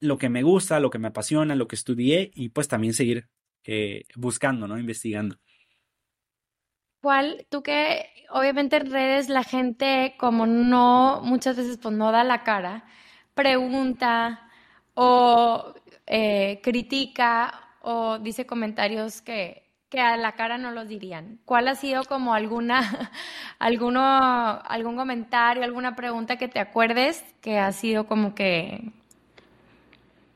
lo que me gusta, lo que me apasiona, lo que estudié y pues también seguir eh, buscando, ¿no? Investigando.
¿Cuál, tú que obviamente en redes la gente como no, muchas veces pues no da la cara, pregunta o eh, critica o dice comentarios que, que a la cara no los dirían? ¿Cuál ha sido como alguna, *laughs* alguno, algún comentario, alguna pregunta que te acuerdes que ha sido como que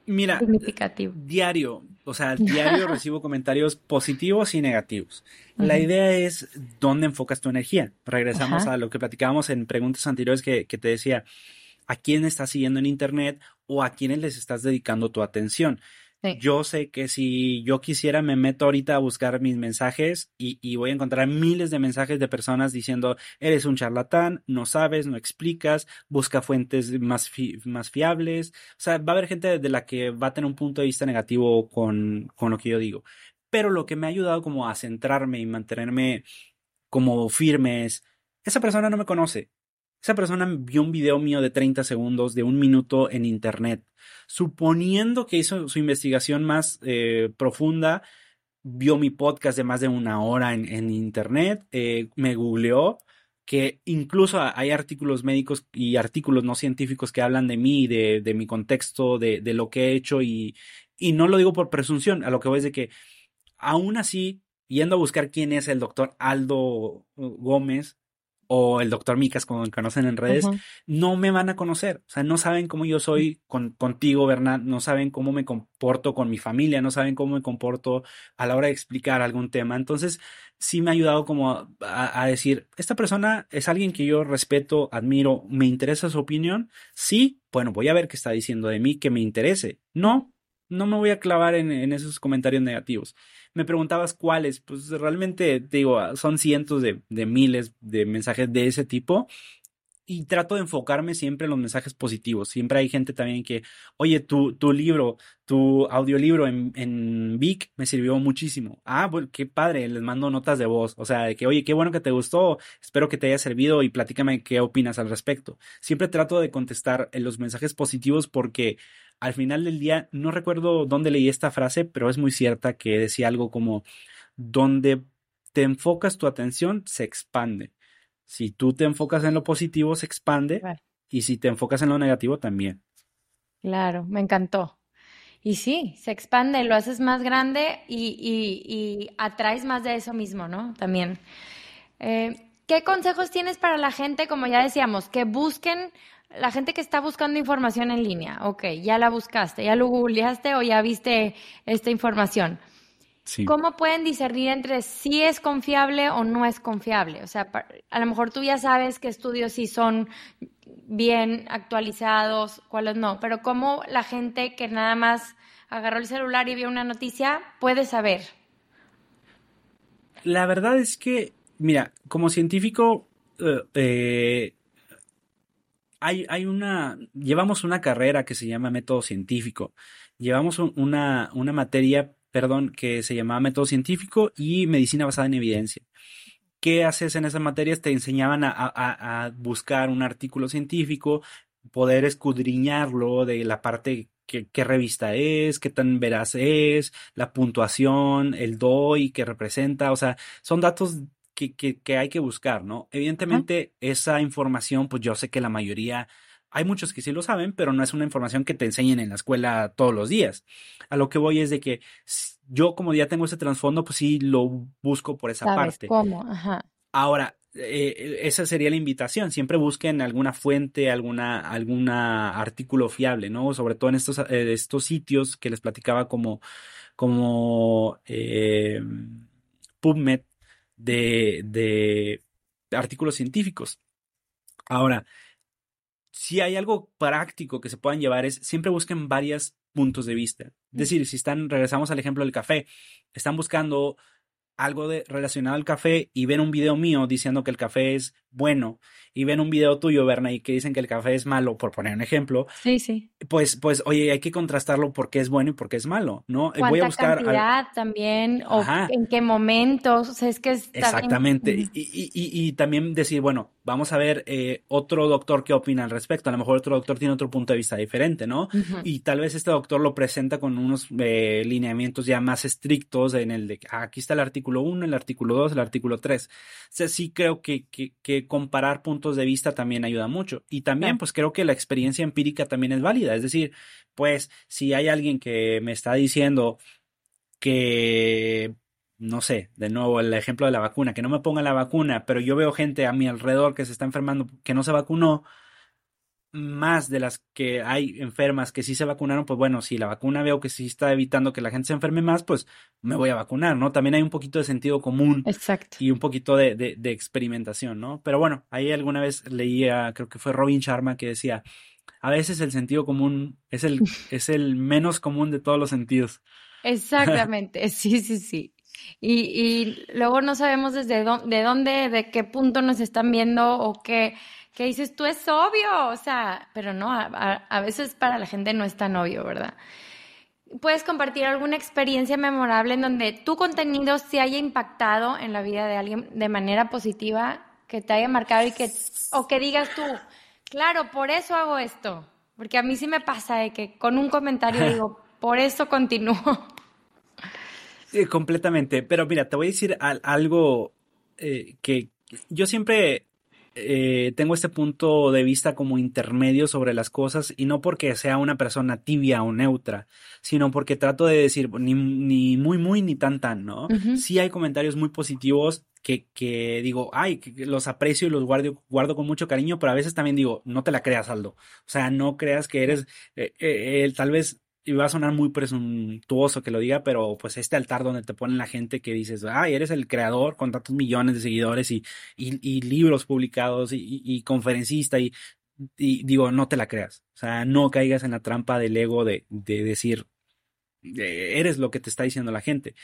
Mira,
significativo?
diario, o sea, diario *laughs* recibo comentarios positivos y negativos. La idea es dónde enfocas tu energía. Regresamos a lo que platicábamos en preguntas anteriores que, que te decía, ¿a quién estás siguiendo en Internet o a quiénes les estás dedicando tu atención?
Sí.
Yo sé que si yo quisiera me meto ahorita a buscar mis mensajes y, y voy a encontrar miles de mensajes de personas diciendo, eres un charlatán, no sabes, no explicas, busca fuentes más, fi- más fiables. O sea, va a haber gente de la que va a tener un punto de vista negativo con, con lo que yo digo. Pero lo que me ha ayudado como a centrarme y mantenerme como firme es, esa persona no me conoce. Esa persona vio un video mío de 30 segundos, de un minuto en internet. Suponiendo que hizo su investigación más eh, profunda, vio mi podcast de más de una hora en, en internet, eh, me googleó, que incluso ha- hay artículos médicos y artículos no científicos que hablan de mí, de, de mi contexto, de, de lo que he hecho y, y no lo digo por presunción, a lo que voy es de que aún así, yendo a buscar quién es el doctor Aldo Gómez o el doctor Micas, como me conocen en redes, no me van a conocer. O sea, no saben cómo yo soy con, contigo, Bernat, no saben cómo me comporto con mi familia, no saben cómo me comporto a la hora de explicar algún tema. Entonces, sí me ha ayudado como a, a decir, esta persona es alguien que yo respeto, admiro, me interesa su opinión. Sí, bueno, voy a ver qué está diciendo de mí, que me interese. No, no me voy a clavar en, esos comentarios negativos. Me preguntabas cuáles, pues realmente te digo, son cientos de, miles de mensajes de ese tipo y trato de enfocarme siempre en los mensajes positivos. Siempre hay gente también que, oye, tu, libro, tu audiolibro en, en Vic me sirvió muchísimo. Ah, bueno, qué padre, les mando notas de voz. O sea, de que, oye, qué bueno que te gustó, espero que te haya servido y platícame qué opinas al respecto. Siempre trato de contestar en los mensajes positivos porque al final del día, no recuerdo dónde leí esta frase, pero es muy cierta que decía algo como, donde te enfocas tu atención, se expande. Si tú te enfocas en lo positivo, se expande. Y si te enfocas en lo negativo, también.
Claro, me encantó. Y sí, se expande, lo haces más grande y, y, atraes más de eso mismo, ¿no? También. Eh, ¿Qué consejos tienes para la gente, como ya decíamos, que busquen, la gente que está buscando información en línea? Ok, ya la buscaste, ya lo googleaste o ya viste esta información. Sí. ¿Cómo pueden discernir entre si es confiable o no es confiable? O sea, a lo mejor tú ya sabes qué estudios sí son bien actualizados, cuáles no, pero cómo la gente que nada más agarró el celular y vio una noticia puede saber.
La verdad es que, mira, como científico, eh, eh, hay, hay, una, llevamos una carrera que se llama método científico, llevamos una, una materia, perdón, que se llama método científico y medicina basada en evidencia. ¿Qué haces en esas materias? Te enseñaban a, buscar un artículo científico, poder escudriñarlo de la parte que, qué revista es, qué tan veraz es, la puntuación, el DOI que representa, o sea, son datos que, que, hay que buscar, ¿no? Evidentemente, esa información, pues yo sé que la mayoría, hay muchos que sí lo saben, pero no es una información que te enseñen en la escuela todos los días. A lo que voy es de que yo como ya tengo ese trasfondo, pues sí lo busco por esa
¿Sabes
parte.
¿Cómo? Ajá.
Ahora, eh, esa sería la invitación. Siempre busquen alguna fuente, alguna, alguna artículo fiable, ¿no? Sobre todo en estos, eh, estos sitios que les platicaba como, como eh, PubMed de, de artículos científicos. Ahora, si hay algo práctico que se puedan llevar es siempre busquen varios puntos de vista. Es decir, si están, regresamos al ejemplo del café, están buscando algo de, relacionado al café y ven un video mío diciendo que el café es bueno y ven un video tuyo, Berna, y que dicen que el café es malo, por poner un ejemplo.
Sí, sí.
Pues, pues, oye, hay que contrastarlo porque es bueno y porque es malo, ¿no?
Voy a buscar. cantidad también? ¿O en qué momentos? O sea, es que es
Exactamente. Y, y, y, y, también decir, bueno, vamos a ver eh, otro doctor qué opina al respecto. A lo mejor otro doctor tiene otro punto de vista diferente, ¿no? Y tal vez este doctor lo presenta con unos eh, lineamientos ya más estrictos en el de, ah, aquí está el artículo 1, el artículo 2, el artículo 3. O sea, sí creo que, que, que comparar puntos de vista también ayuda mucho. Y también, pues creo que la experiencia empírica también es válida. Es decir, pues si hay alguien que me está diciendo que no sé, de nuevo el ejemplo de la vacuna, que no me ponga la vacuna, pero yo veo gente a mi alrededor que se está enfermando, que no se vacunó, más de las que hay enfermas que sí se vacunaron, pues bueno, si la vacuna veo que sí está evitando que la gente se enferme más, pues me voy a vacunar, ¿no? También hay un poquito de sentido común.
Exacto.
Y un poquito de, de, experimentación, ¿no? Pero bueno, ahí alguna vez leía, creo que fue Robin Sharma que decía, a veces el sentido común es el, *laughs* es el menos común de todos los sentidos.
Exactamente, *laughs* sí, sí, sí. Y, y luego no sabemos desde dónde, de dónde, de qué punto nos están viendo o qué que dices, tú es obvio, o sea, pero no, a, veces para la gente no es tan obvio, ¿verdad? ¿Puedes compartir alguna experiencia memorable en donde tu contenido se haya impactado en la vida de alguien de manera positiva, que te haya marcado y que, o que digas tú, claro, por eso hago esto? Porque a mí sí me pasa de que con un comentario digo, *laughs* por eso continúo.
Sí, completamente. Pero mira, te voy a decir algo eh, que yo siempre eh, tengo este punto de vista como intermedio sobre las cosas y no porque sea una persona tibia o neutra, sino porque trato de decir ni, ni muy, muy, ni tan, tan, ¿no? Sí hay comentarios muy positivos que, que digo, ay, que los aprecio y los guardo, guardo con mucho cariño, pero a veces también digo, no te la creas, Aldo. O sea, no creas que eres, eh, eh, tal vez y va a sonar muy presuntuoso que lo diga, pero pues este altar donde te ponen la gente que dices, ay, eres el creador con tantos millones de seguidores y, y, libros publicados y, y conferencista y, digo, no te la creas. O sea, no caigas en la trampa del ego de, de decir, eres lo que te está diciendo la gente.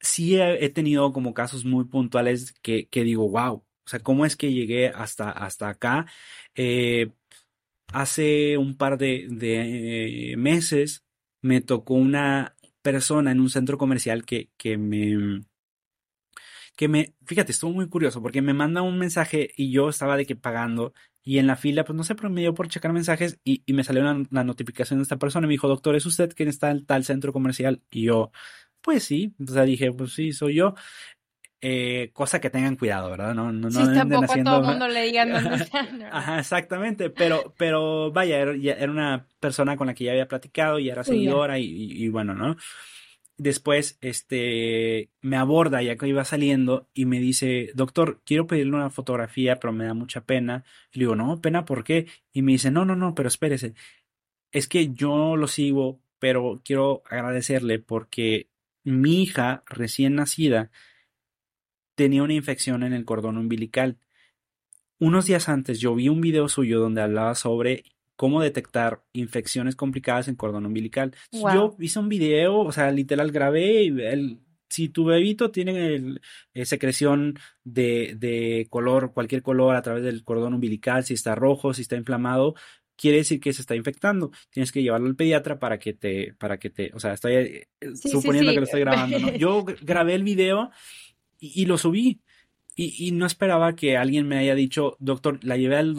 Sí he, tenido como casos muy puntuales que, que, digo, wow, o sea, ¿cómo es que llegué hasta, hasta acá? Eh, hace un par de, de meses me tocó una persona en un centro comercial que, que me que me, fíjate, estuvo muy curioso porque me manda un mensaje y yo estaba de que pagando y en la fila, pues no sé, pero me dio por checar mensajes y, me salió la, notificación de esta persona y me dijo, doctor, ¿es usted quien está en tal centro comercial? Y yo, pues sí, o sea, dije, pues sí, soy yo. Eh, cosa que tengan cuidado, ¿verdad? No, no,
sí, tampoco a todo el mundo *laughs* le digan dónde están.
Ajá, exactamente, pero, pero vaya, era, una persona con la que ya había platicado y era seguidora y, y, bueno, ¿no? Después, este, me aborda ya que iba saliendo y me dice, doctor, quiero pedirle una fotografía, pero me da mucha pena. Y le digo, no, pena, ¿por qué? Y me dice, no, no, no, pero espérese. Es que yo lo sigo, pero quiero agradecerle porque mi hija recién nacida tenía una infección en el cordón umbilical. Unos días antes yo vi un video suyo donde hablaba sobre cómo detectar infecciones complicadas en cordón umbilical. Yo hice un video, o sea, literal grabé el, si tu bebito tiene eh, secreción de, de, color, cualquier color a través del cordón umbilical, si está rojo, si está inflamado, quiere decir que se está infectando. Tienes que llevarlo al pediatra para que te, para que te, o sea, estoy eh, suponiendo que lo estoy grabando. ¿no? *laughs* Yo grabé el video y, lo subí. Y, no esperaba que alguien me haya dicho, doctor, la llevé al,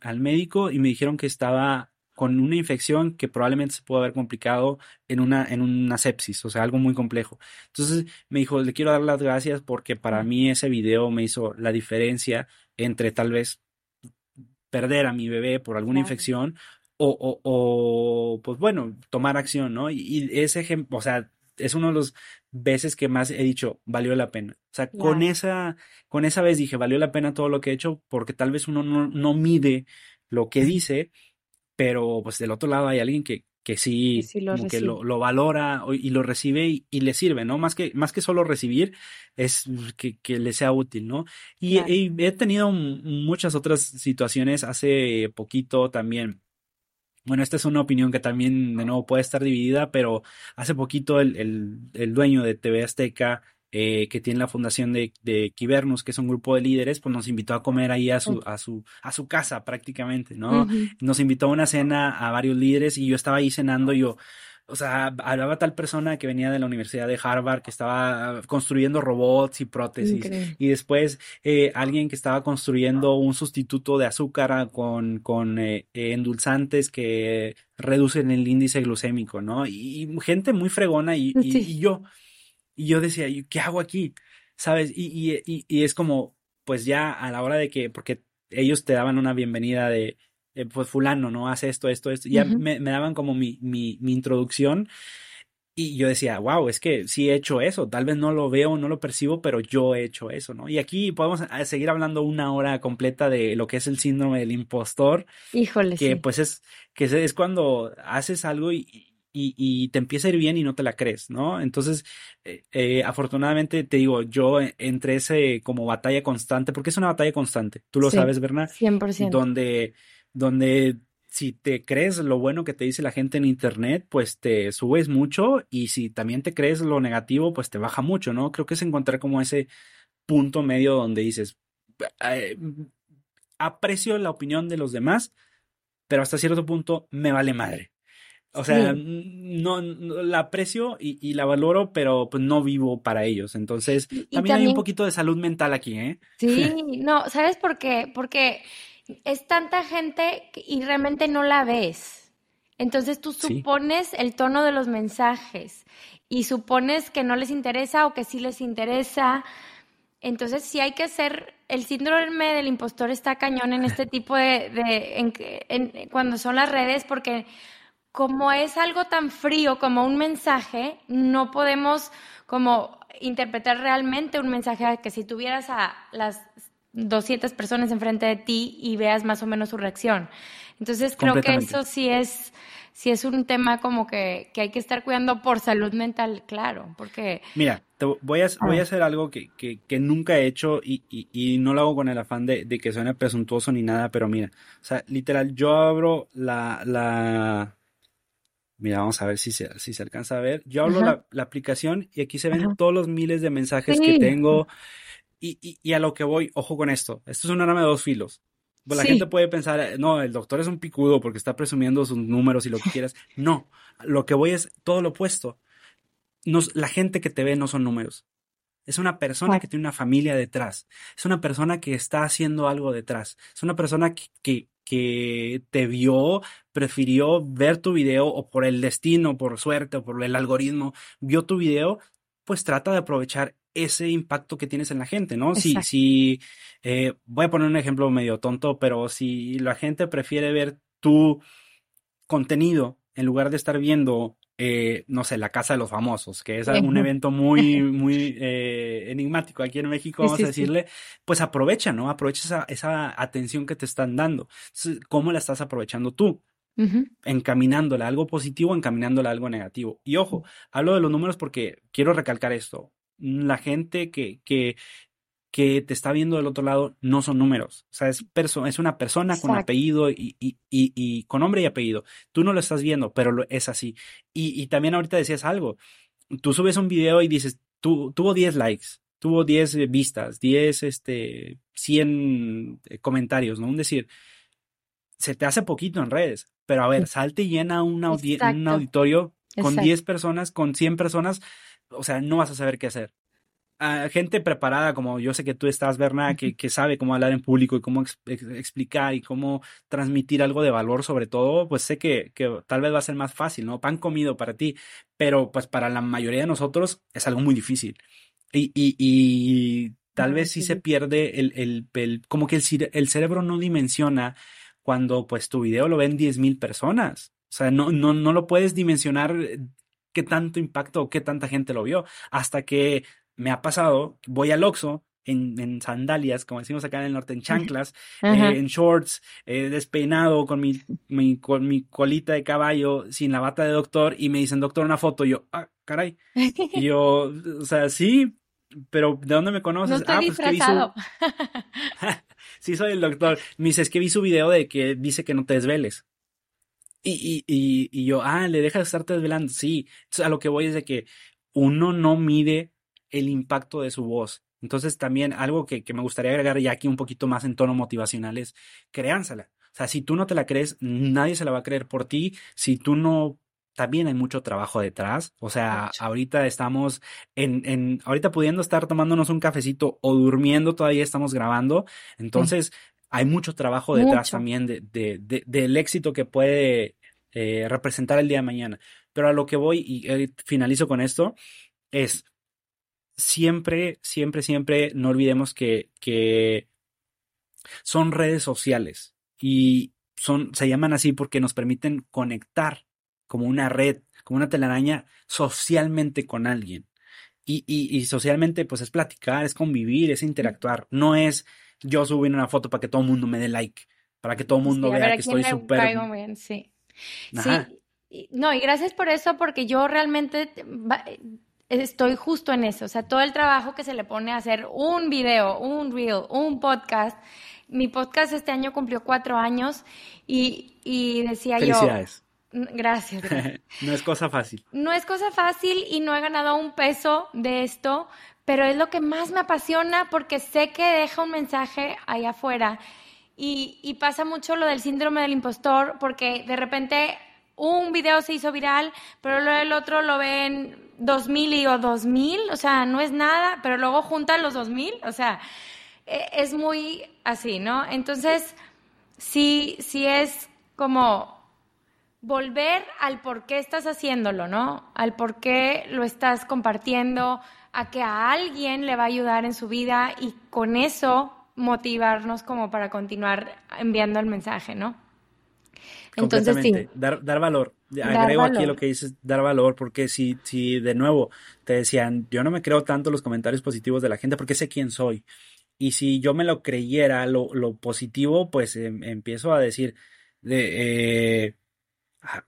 al, médico y me dijeron que estaba con una infección que probablemente se puede haber complicado en una, en una sepsis, o sea, algo muy complejo. Entonces me dijo, le quiero dar las gracias porque para mí ese video me hizo la diferencia entre tal vez perder a mi bebé por alguna infección o, o, o, pues bueno, tomar acción, ¿no? Y, y ese ejemplo, o sea, es uno de los veces que más he dicho, valió la pena. O sea, con esa, con esa vez dije, valió la pena todo lo que he hecho, porque tal vez uno no, no mide lo que dice, pero pues del otro lado hay alguien que, que sí, lo, que lo, valora y lo recibe y, le sirve, ¿no? Más que, más que solo recibir, es que, que le sea útil, ¿no? Y, y he tenido muchas otras situaciones hace poquito también bueno, esta es una opinión que también de nuevo puede estar dividida, pero hace poquito el, el, dueño de TV Azteca, eh, que tiene la fundación de, de Kibernos, que es un grupo de líderes, pues nos invitó a comer ahí a su, a su, a su casa prácticamente, ¿no? Nos invitó a una cena a varios líderes y yo estaba ahí cenando y yo, o sea, hablaba tal persona que venía de la Universidad de Harvard, que estaba construyendo robots y prótesis, y después eh, alguien que estaba construyendo un sustituto de azúcar con, con eh, endulzantes que reducen el índice glucémico, ¿no? Y, gente muy fregona y, y, yo, y yo decía, ¿qué hago aquí? ¿Sabes? Y, y, y es como, pues ya a la hora de que, porque ellos te daban una bienvenida de, eh, pues fulano, ¿no? Hace esto, esto, esto. Ya me, daban como mi, mi, mi, introducción y yo decía, wow, es que sí he hecho eso. Tal vez no lo veo, no lo percibo, pero yo he hecho eso, ¿no? Y aquí podemos eh, seguir hablando una hora completa de lo que es el síndrome del impostor.
Híjole.
Que pues es, que es cuando haces algo y, y, te empieza a ir bien y no te la crees, ¿no? Entonces, eh, afortunadamente te digo, yo entre ese como batalla constante, porque es una batalla constante, tú lo sabes, ¿verdad?
100%.
Donde donde si te crees lo bueno que te dice la gente en internet, pues te subes mucho y si también te crees lo negativo, pues te baja mucho, ¿no? Creo que es encontrar como ese punto medio donde dices, eh, aprecio la opinión de los demás, pero hasta cierto punto me vale madre. O sea, no, la aprecio y, la valoro, pero pues no vivo para ellos. Entonces, también, hay un poquito de salud mental aquí, ¿eh?
Sí, *laughs* no, ¿sabes por qué? Porque es tanta gente y realmente no la ves. Entonces tú supones el tono de los mensajes y supones que no les interesa o que sí les interesa. Entonces sí hay que hacer, el síndrome del impostor está cañón en este *laughs* tipo de, de cuando son las redes porque como es algo tan frío como un mensaje, no podemos como interpretar realmente un mensaje que si tuvieras a las 200 personas enfrente de ti y veas más o menos su reacción. Entonces creo que eso sí es, sí es un tema como que, que, hay que estar cuidando por salud mental, claro, porque...
Mira, te voy, a, voy a hacer algo que, que, que nunca he hecho y, y, y, no lo hago con el afán de, de, que suene presuntuoso ni nada, pero mira, o sea, literal, yo abro la... la... Mira, vamos a ver si se, si se alcanza a ver. Yo abro la, la, aplicación y aquí se ven todos los miles de mensajes que tengo. Y, a lo que voy, ojo con esto, esto es un arma de dos filos. Pues la gente puede pensar, no, el doctor es un picudo porque está presumiendo sus números y lo que quieras. *laughs* No, lo que voy es todo lo opuesto. la gente que te ve no son números. Es una persona que tiene una familia detrás. Es una persona que está haciendo algo detrás. Es una persona que, que, que te vio, prefirió ver tu video o por el destino, por suerte o por el algoritmo, vio tu video, pues trata de aprovechar ese impacto que tienes en la gente, ¿no? Si, si eh, voy a poner un ejemplo medio tonto, pero si la gente prefiere ver tu contenido en lugar de estar viendo eh, no sé, la Casa de los Famosos, que es un evento muy, *laughs* muy eh, enigmático aquí en México, vamos a decirle, pues aprovecha, ¿no? Aprovecha esa, esa, atención que te están dando. ¿Cómo la estás aprovechando tú? Encaminándola a algo positivo, encaminándola a algo negativo. Y ojo, hablo de los números porque quiero recalcar esto. La gente que, que que te está viendo del otro lado no son números. O sea, es, es una persona con apellido y, y, y, con nombre y apellido. Tú no lo estás viendo, pero lo, es así. Y, también ahorita decías algo. Tú subes un video y dices, tú, tuvo 10 likes, tuvo 10 eh, vistas, 10, este, 100 eh, comentarios, ¿no? Un decir, se te hace poquito en redes, pero a ver, salte y llena un, un auditorio con 10 personas, con 100 personas, o sea, no vas a saber qué hacer gente preparada, como yo sé que tú estás, Berna, que, que sabe cómo hablar en público y cómo explicar y cómo transmitir algo de valor sobre todo, pues sé que, que, tal vez va a ser más fácil, ¿no? Pan comido para ti, pero pues para la mayoría de nosotros es algo muy difícil. Y, y, y tal vez sí se pierde el, el, el como que el, el, cerebro no dimensiona cuando pues tu video lo ven 10 mil personas. O sea, no, no, no lo puedes dimensionar qué tanto impacto o qué tanta gente lo vio hasta que me ha pasado, voy al Oxxo en, en, sandalias, como decimos acá en el norte, en chanclas, eh, en shorts, eh, despeinado, con mi, mi, con mi colita de caballo, sin la bata de doctor, y me dicen, doctor, una foto. Y yo, ah, caray. Y yo, o sea, sí, pero ¿de dónde me *laughs* conoces?
No ah, pues *laughs*
sí, soy el doctor. Me dice, es que vi su video de que dice que no te desveles. Y, y, y, y yo, ah, le dejas de estarte desvelando. Sí. Entonces, a lo que voy es de que uno no mide el impacto de su voz. Entonces también algo que, me gustaría agregar ya aquí un poquito más en tono motivacional es créansela. O sea, si tú no te la crees, nadie se la va a creer por ti. Si tú no, también hay mucho trabajo detrás. O sea, ahorita estamos en, en, ahorita pudiendo estar tomándonos un cafecito o durmiendo, todavía estamos grabando. Entonces, hay mucho trabajo detrás también de, de, del éxito que puede eh, representar el día de mañana. Pero a lo que voy y eh, finalizo con esto es siempre, siempre, siempre no olvidemos que, que son redes sociales y son, se llaman así porque nos permiten conectar como una red, como una telaraña socialmente con alguien. Y, y, y socialmente, pues es platicar, es convivir, es interactuar. No es yo subir una foto para que todo el mundo me dé like, para que todo el mundo vea que estoy súper.
Sí. sí. No, y gracias por eso, porque yo realmente estoy justo en eso. O sea, todo el trabajo que se le pone a hacer un video, un reel, un podcast. Mi podcast este año cumplió cuatro años y, y decía
Felicidades.
yo. Gracias. gracias. *laughs*
no es cosa fácil.
No es cosa fácil y no he ganado un peso de esto, pero es lo que más me apasiona porque sé que deja un mensaje ahí afuera. Y, pasa mucho lo del síndrome del impostor porque de repente un video se hizo viral, pero luego el otro lo ven dos mil y o dos mil, o sea, no es nada, pero luego juntan los dos mil, o sea, e, es muy así, ¿no? Entonces, sí, sí es como volver al por qué estás haciéndolo, ¿no? Al por qué lo estás compartiendo, a que a alguien le va a ayudar en su vida y con eso motivarnos como para continuar enviando el mensaje, ¿no?
Entonces sí. Dar, dar valor. Agrego aquí lo que dices, dar valor, porque si, si de nuevo te decían, yo no me creo tanto los comentarios positivos de la gente porque sé quién soy. Y si yo me lo creyera, lo, lo positivo, pues em, empiezo a decir, de, eh,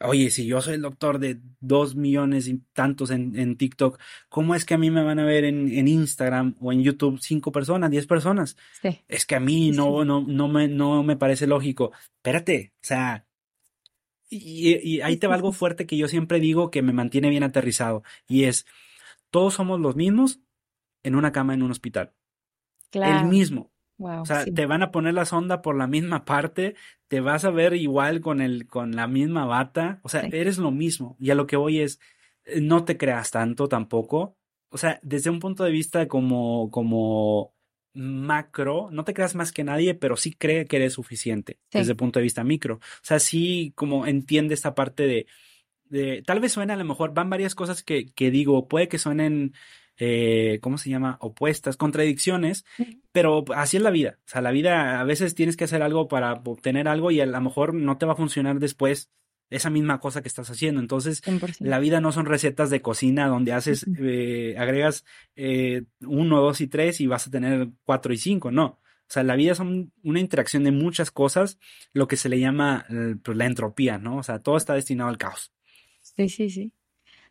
oye, si yo soy el doctor de dos millones y tantos en, en TikTok, ¿cómo es que a mí me van a ver en, en Instagram o en YouTube cinco personas, diez personas? Sí. Es que a mí no, no, no, me, no me parece lógico. Espérate, o sea, y, ahí te va algo *laughs* fuerte que yo siempre digo que me mantiene bien aterrizado. Y es, todos somos los mismos en una cama en un hospital. Claro. El mismo. O sea, te van a poner la sonda por la misma parte, te vas a ver igual con el, con la misma bata. O sea, eres lo mismo. Y a lo que voy es, eh, no te creas tanto tampoco. o sea, desde un punto de vista como, como macro, no te creas más que nadie, pero sí cree que eres suficiente desde el punto de vista micro. O sea, sí como entiende esta parte de, de tal vez suena a lo mejor, van varias cosas que, que digo, puede que suenen, eh, ¿cómo se llama? Opuestas, contradicciones, pero así es la vida. O sea, la vida a veces tienes que hacer algo para obtener algo y a lo mejor no te va a funcionar después esa misma cosa que estás haciendo. Entonces, la vida no son recetas de cocina donde haces, eh, agregas eh, uno, dos y tres y vas a tener cuatro y cinco, no. O sea, la vida es una interacción de muchas cosas, lo que se le llama pues, la entropía, ¿no? O sea, todo está destinado al caos.
Sí, sí, sí.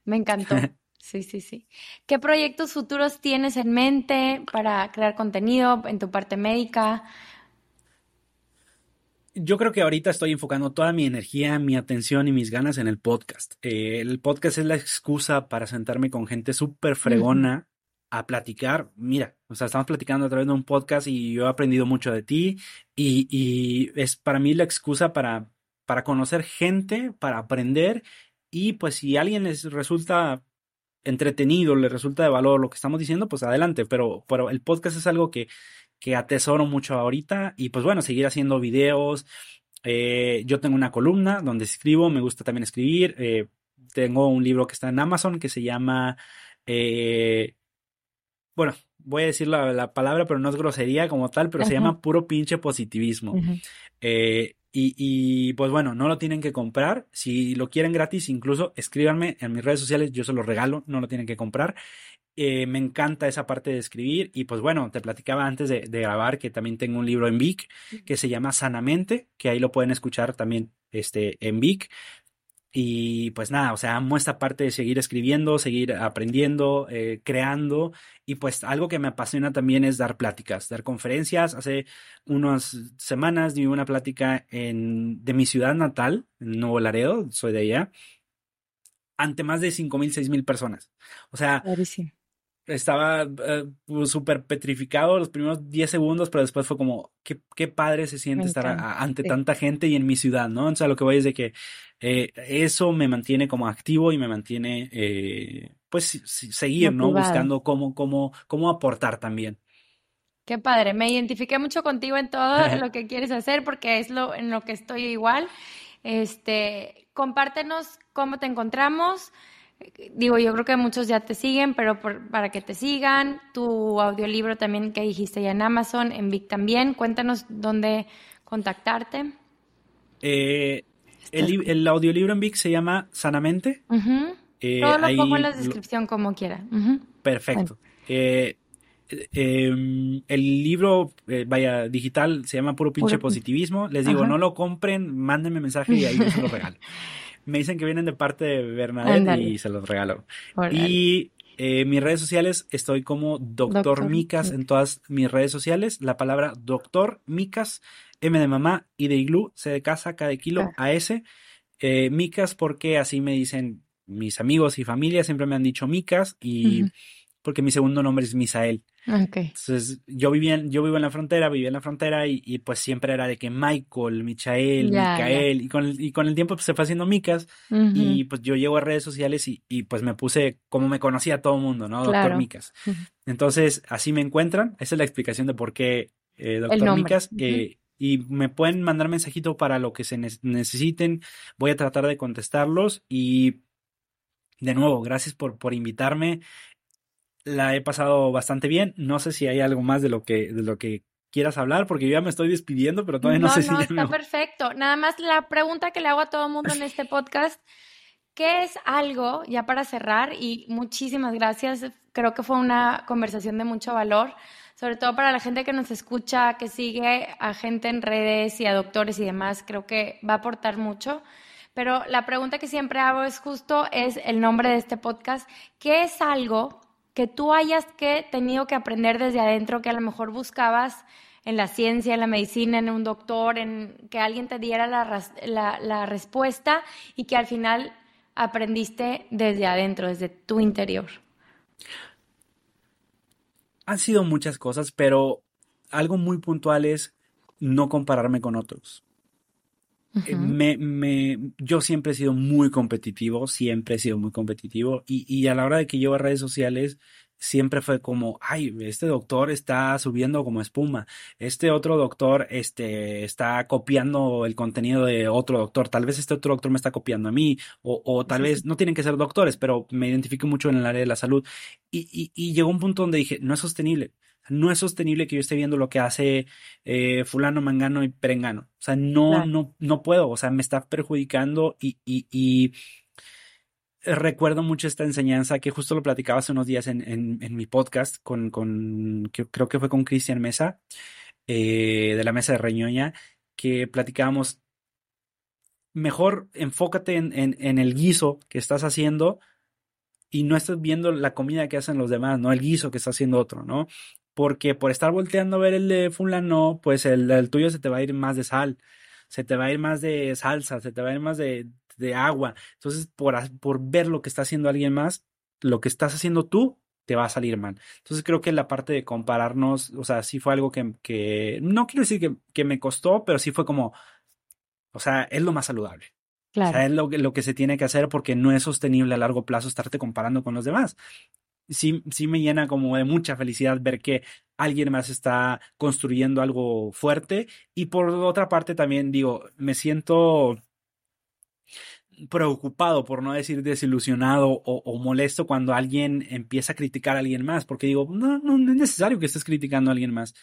Me encantó. *laughs* Sí, sí, sí. ¿Qué proyectos futuros tienes en mente para crear contenido en tu parte médica?
yo creo que ahorita estoy enfocando toda mi energía, mi atención y mis ganas en el podcast. Eh, el podcast es la excusa para sentarme con gente súper fregona a platicar. Mira, o sea, estamos platicando a través de un podcast y yo he aprendido mucho de ti y, y es para mí la excusa para, para conocer gente, para aprender y pues si a alguien les resulta entretenido, le resulta de valor lo que estamos diciendo, pues adelante, pero, pero el podcast es algo que que atesoro mucho ahorita y pues bueno, seguir haciendo videos. Eh, yo tengo una columna donde escribo, me gusta también escribir. Eh, tengo un libro que está en Amazon que se llama, eh, bueno, voy a decir la, palabra, pero no es grosería como tal, pero se llama puro pinche positivismo. Y, y, pues bueno, no lo tienen que comprar. Si lo quieren gratis, incluso escríbanme en mis redes sociales, yo se lo regalo, no lo tienen que comprar. Eh, me encanta esa parte de escribir y pues bueno, te platicaba antes de, grabar que también tengo un libro en Vic que se llama Sanamente, que ahí lo pueden escuchar también este, en Vic. Y pues nada, o sea, amo esta parte de seguir escribiendo, seguir aprendiendo, eh, creando. Y pues algo que me apasiona también es dar pláticas, dar conferencias. Hace unas semanas di una plática en, de mi ciudad natal, en Nuevo Laredo, soy de allá, ante más de cinco mil, seis mil personas. O sea, estaba pues, súper petrificado los primeros 10 segundos, pero después fue como, qué, qué padre se siente estar ante tanta gente y en mi ciudad, ¿no? O sea, lo que voy es de que eh, eso me mantiene como activo y me mantiene, eh, pues, seguir, ¿no? Buscando cómo, cómo, cómo aportar también.
Qué padre, me identifiqué mucho contigo en todo *laughs* lo que quieres hacer porque es lo en lo que estoy igual. Este, compártenos cómo te encontramos, digo, yo creo que muchos ya te siguen, pero para que te sigan, tu audiolibro también que dijiste ya en Amazon, en Vic también, cuéntanos dónde contactarte.
Eh, el, audiolibro en Vic se llama Sanamente.
Eh, Todo lo pongo en la descripción como quiera.
Perfecto. Eh, em, el libro, vaya, digital, se llama Puro Pinche Positivismo. Les digo, no lo compren, mándenme mensaje y ahí se lo regalo. *laughs* Me dicen que vienen de parte de Bernadette y se los regalo. Y eh, mis redes sociales estoy como Doctor, Micas en todas mis redes sociales. La palabra Doctor Micas, M de mamá, y de iglú, C de casa, K de kilo, ah. A S. Eh, Micas porque así me dicen mis amigos y familia, siempre me han dicho Micas y porque mi segundo nombre es Misael.
Okay.
Entonces, yo vivía, yo vivo en la frontera, vivía en la frontera y, y pues siempre era de que Michael, Michael, Micael, y con, el, y con el tiempo pues, se fue haciendo Micas y pues yo llego a redes sociales y, y, pues me puse como me conocía todo el mundo, ¿no? Doctor Micas. Entonces, así me encuentran, esa es la explicación de por qué eh, Doctor Micas. Eh, y me pueden mandar mensajito para lo que se necesiten, voy a tratar de contestarlos y de nuevo, gracias por, por invitarme la he pasado bastante bien. No sé si hay algo más de lo que, de lo que quieras hablar, porque yo ya me estoy despidiendo, pero todavía no, sé si.
No, está perfecto. Nada más la pregunta que le hago a todo el mundo en este podcast. ¿Qué es algo, ya para cerrar, y muchísimas gracias, creo que fue una conversación de mucho valor, sobre todo para la gente que nos escucha, que sigue a gente en redes y a doctores y demás, creo que va a aportar mucho. Pero la pregunta que siempre hago es justo, es el nombre de este podcast, ¿qué es algo que tú hayas que tenido que aprender desde adentro, que a lo mejor buscabas en la ciencia, en la medicina, en un doctor, en que alguien te diera la, la, respuesta y que al final aprendiste desde adentro, desde tu interior?
Han sido muchas cosas, pero algo muy puntual es no compararme con otros. Eh, me, me, yo siempre he sido muy competitivo, siempre he sido muy competitivo y, y a la hora de que llevo a redes sociales, siempre fue como, ay, este doctor está subiendo como espuma, este otro doctor este, está copiando el contenido de otro doctor, tal vez este otro doctor me está copiando a mí, o, o tal vez no tienen que ser doctores, pero me identifico mucho en el área de la salud. Y, y, y llegó un punto donde dije, no es sostenible. No es sostenible que yo esté viendo lo que hace eh, fulano, mangano y perengano. O sea, no,
Claro.
no, no puedo. O sea, me está perjudicando y, y, y recuerdo mucho esta enseñanza que justo lo platicaba hace unos días en, en, en mi podcast con, con que creo que fue con Cristian Mesa, eh, de la Mesa de Reñoña, que platicábamos, mejor enfócate en, en, en el guiso que estás haciendo y no estés viendo la comida que hacen los demás, no el guiso que está haciendo otro, ¿no? Porque por estar volteando a ver el de fulano, pues el, el tuyo se te va a ir más de sal, se te va a ir más de salsa, se te va a ir más de, de agua. Entonces, por, por ver lo que está haciendo alguien más, lo que estás haciendo tú te va a salir mal. Entonces creo que la parte de compararnos, o sea, sí fue algo que, que no quiero decir que, que me costó, pero sí fue como, o sea, es lo más saludable. O sea,
Claro.
es lo, que- lo que se tiene que hacer porque no es sostenible a largo plazo estarte comparando con los demás. Sí, sí me llena como de mucha felicidad ver que alguien más está construyendo algo fuerte y por otra parte también digo, me siento preocupado, por no decir desilusionado o, o molesto cuando alguien empieza a criticar a alguien más, porque digo, no, no, no es necesario que estés criticando a alguien más.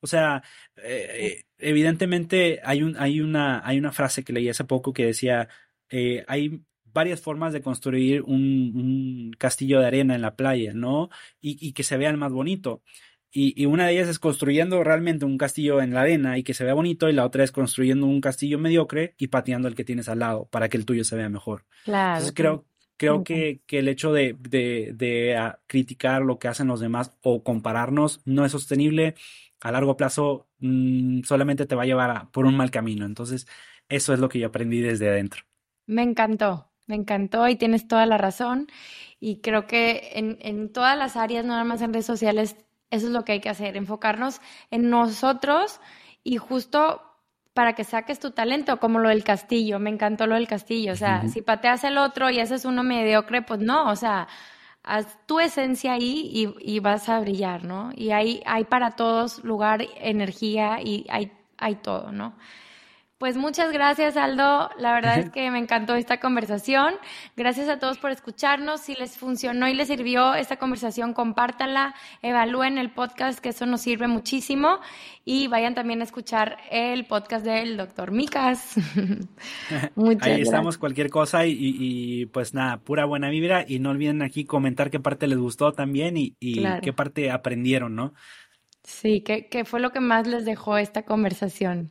O sea, eh, eh, evidentemente hay un, hay una, hay una frase que leí hace poco que decía, eh, hay varias formas de construir un, un castillo de arena en la playa, ¿no? Y, y que se vean más bonito. Y, y una de ellas es construyendo realmente un castillo en la arena y que se vea bonito, y la otra es construyendo un castillo mediocre y pateando el que tienes al lado para que el tuyo se vea mejor.
Claro.
Entonces creo, creo que, que el hecho de, de, de ah, criticar lo que hacen los demás o compararnos no es sostenible. A largo plazo mm, solamente te va a llevar a- por un mal camino. Entonces, eso es lo que yo aprendí desde adentro.
Me encantó, me encantó y tienes toda la razón. Y creo que en, en todas las áreas, no nada más en redes sociales, eso es lo que hay que hacer, enfocarnos en nosotros y justo para que saques tu talento, como lo del castillo. Me encantó lo del castillo. O sea, si pateas el otro y haces uno mediocre, pues no, o sea, haz tu esencia ahí y, y vas a brillar, ¿no? Y hay, hay para todos lugar, energía y hay, hay todo, ¿no? Pues muchas gracias, Aldo. La verdad es *laughs* que me encantó esta conversación. Gracias a todos por escucharnos. Si les funcionó y les sirvió esta conversación, compártanla, evalúen el podcast, que eso nos sirve muchísimo. Y vayan también a escuchar el podcast del doctor Micas. *laughs* Muchas
Ahí
gracias.
estamos, cualquier cosa y, y- pues nada, pura buena vibra y no olviden aquí comentar qué parte les gustó también y, y
Claro.
qué parte aprendieron, ¿no?
Sí, ¿qué, qué fue lo que más les dejó esta conversación?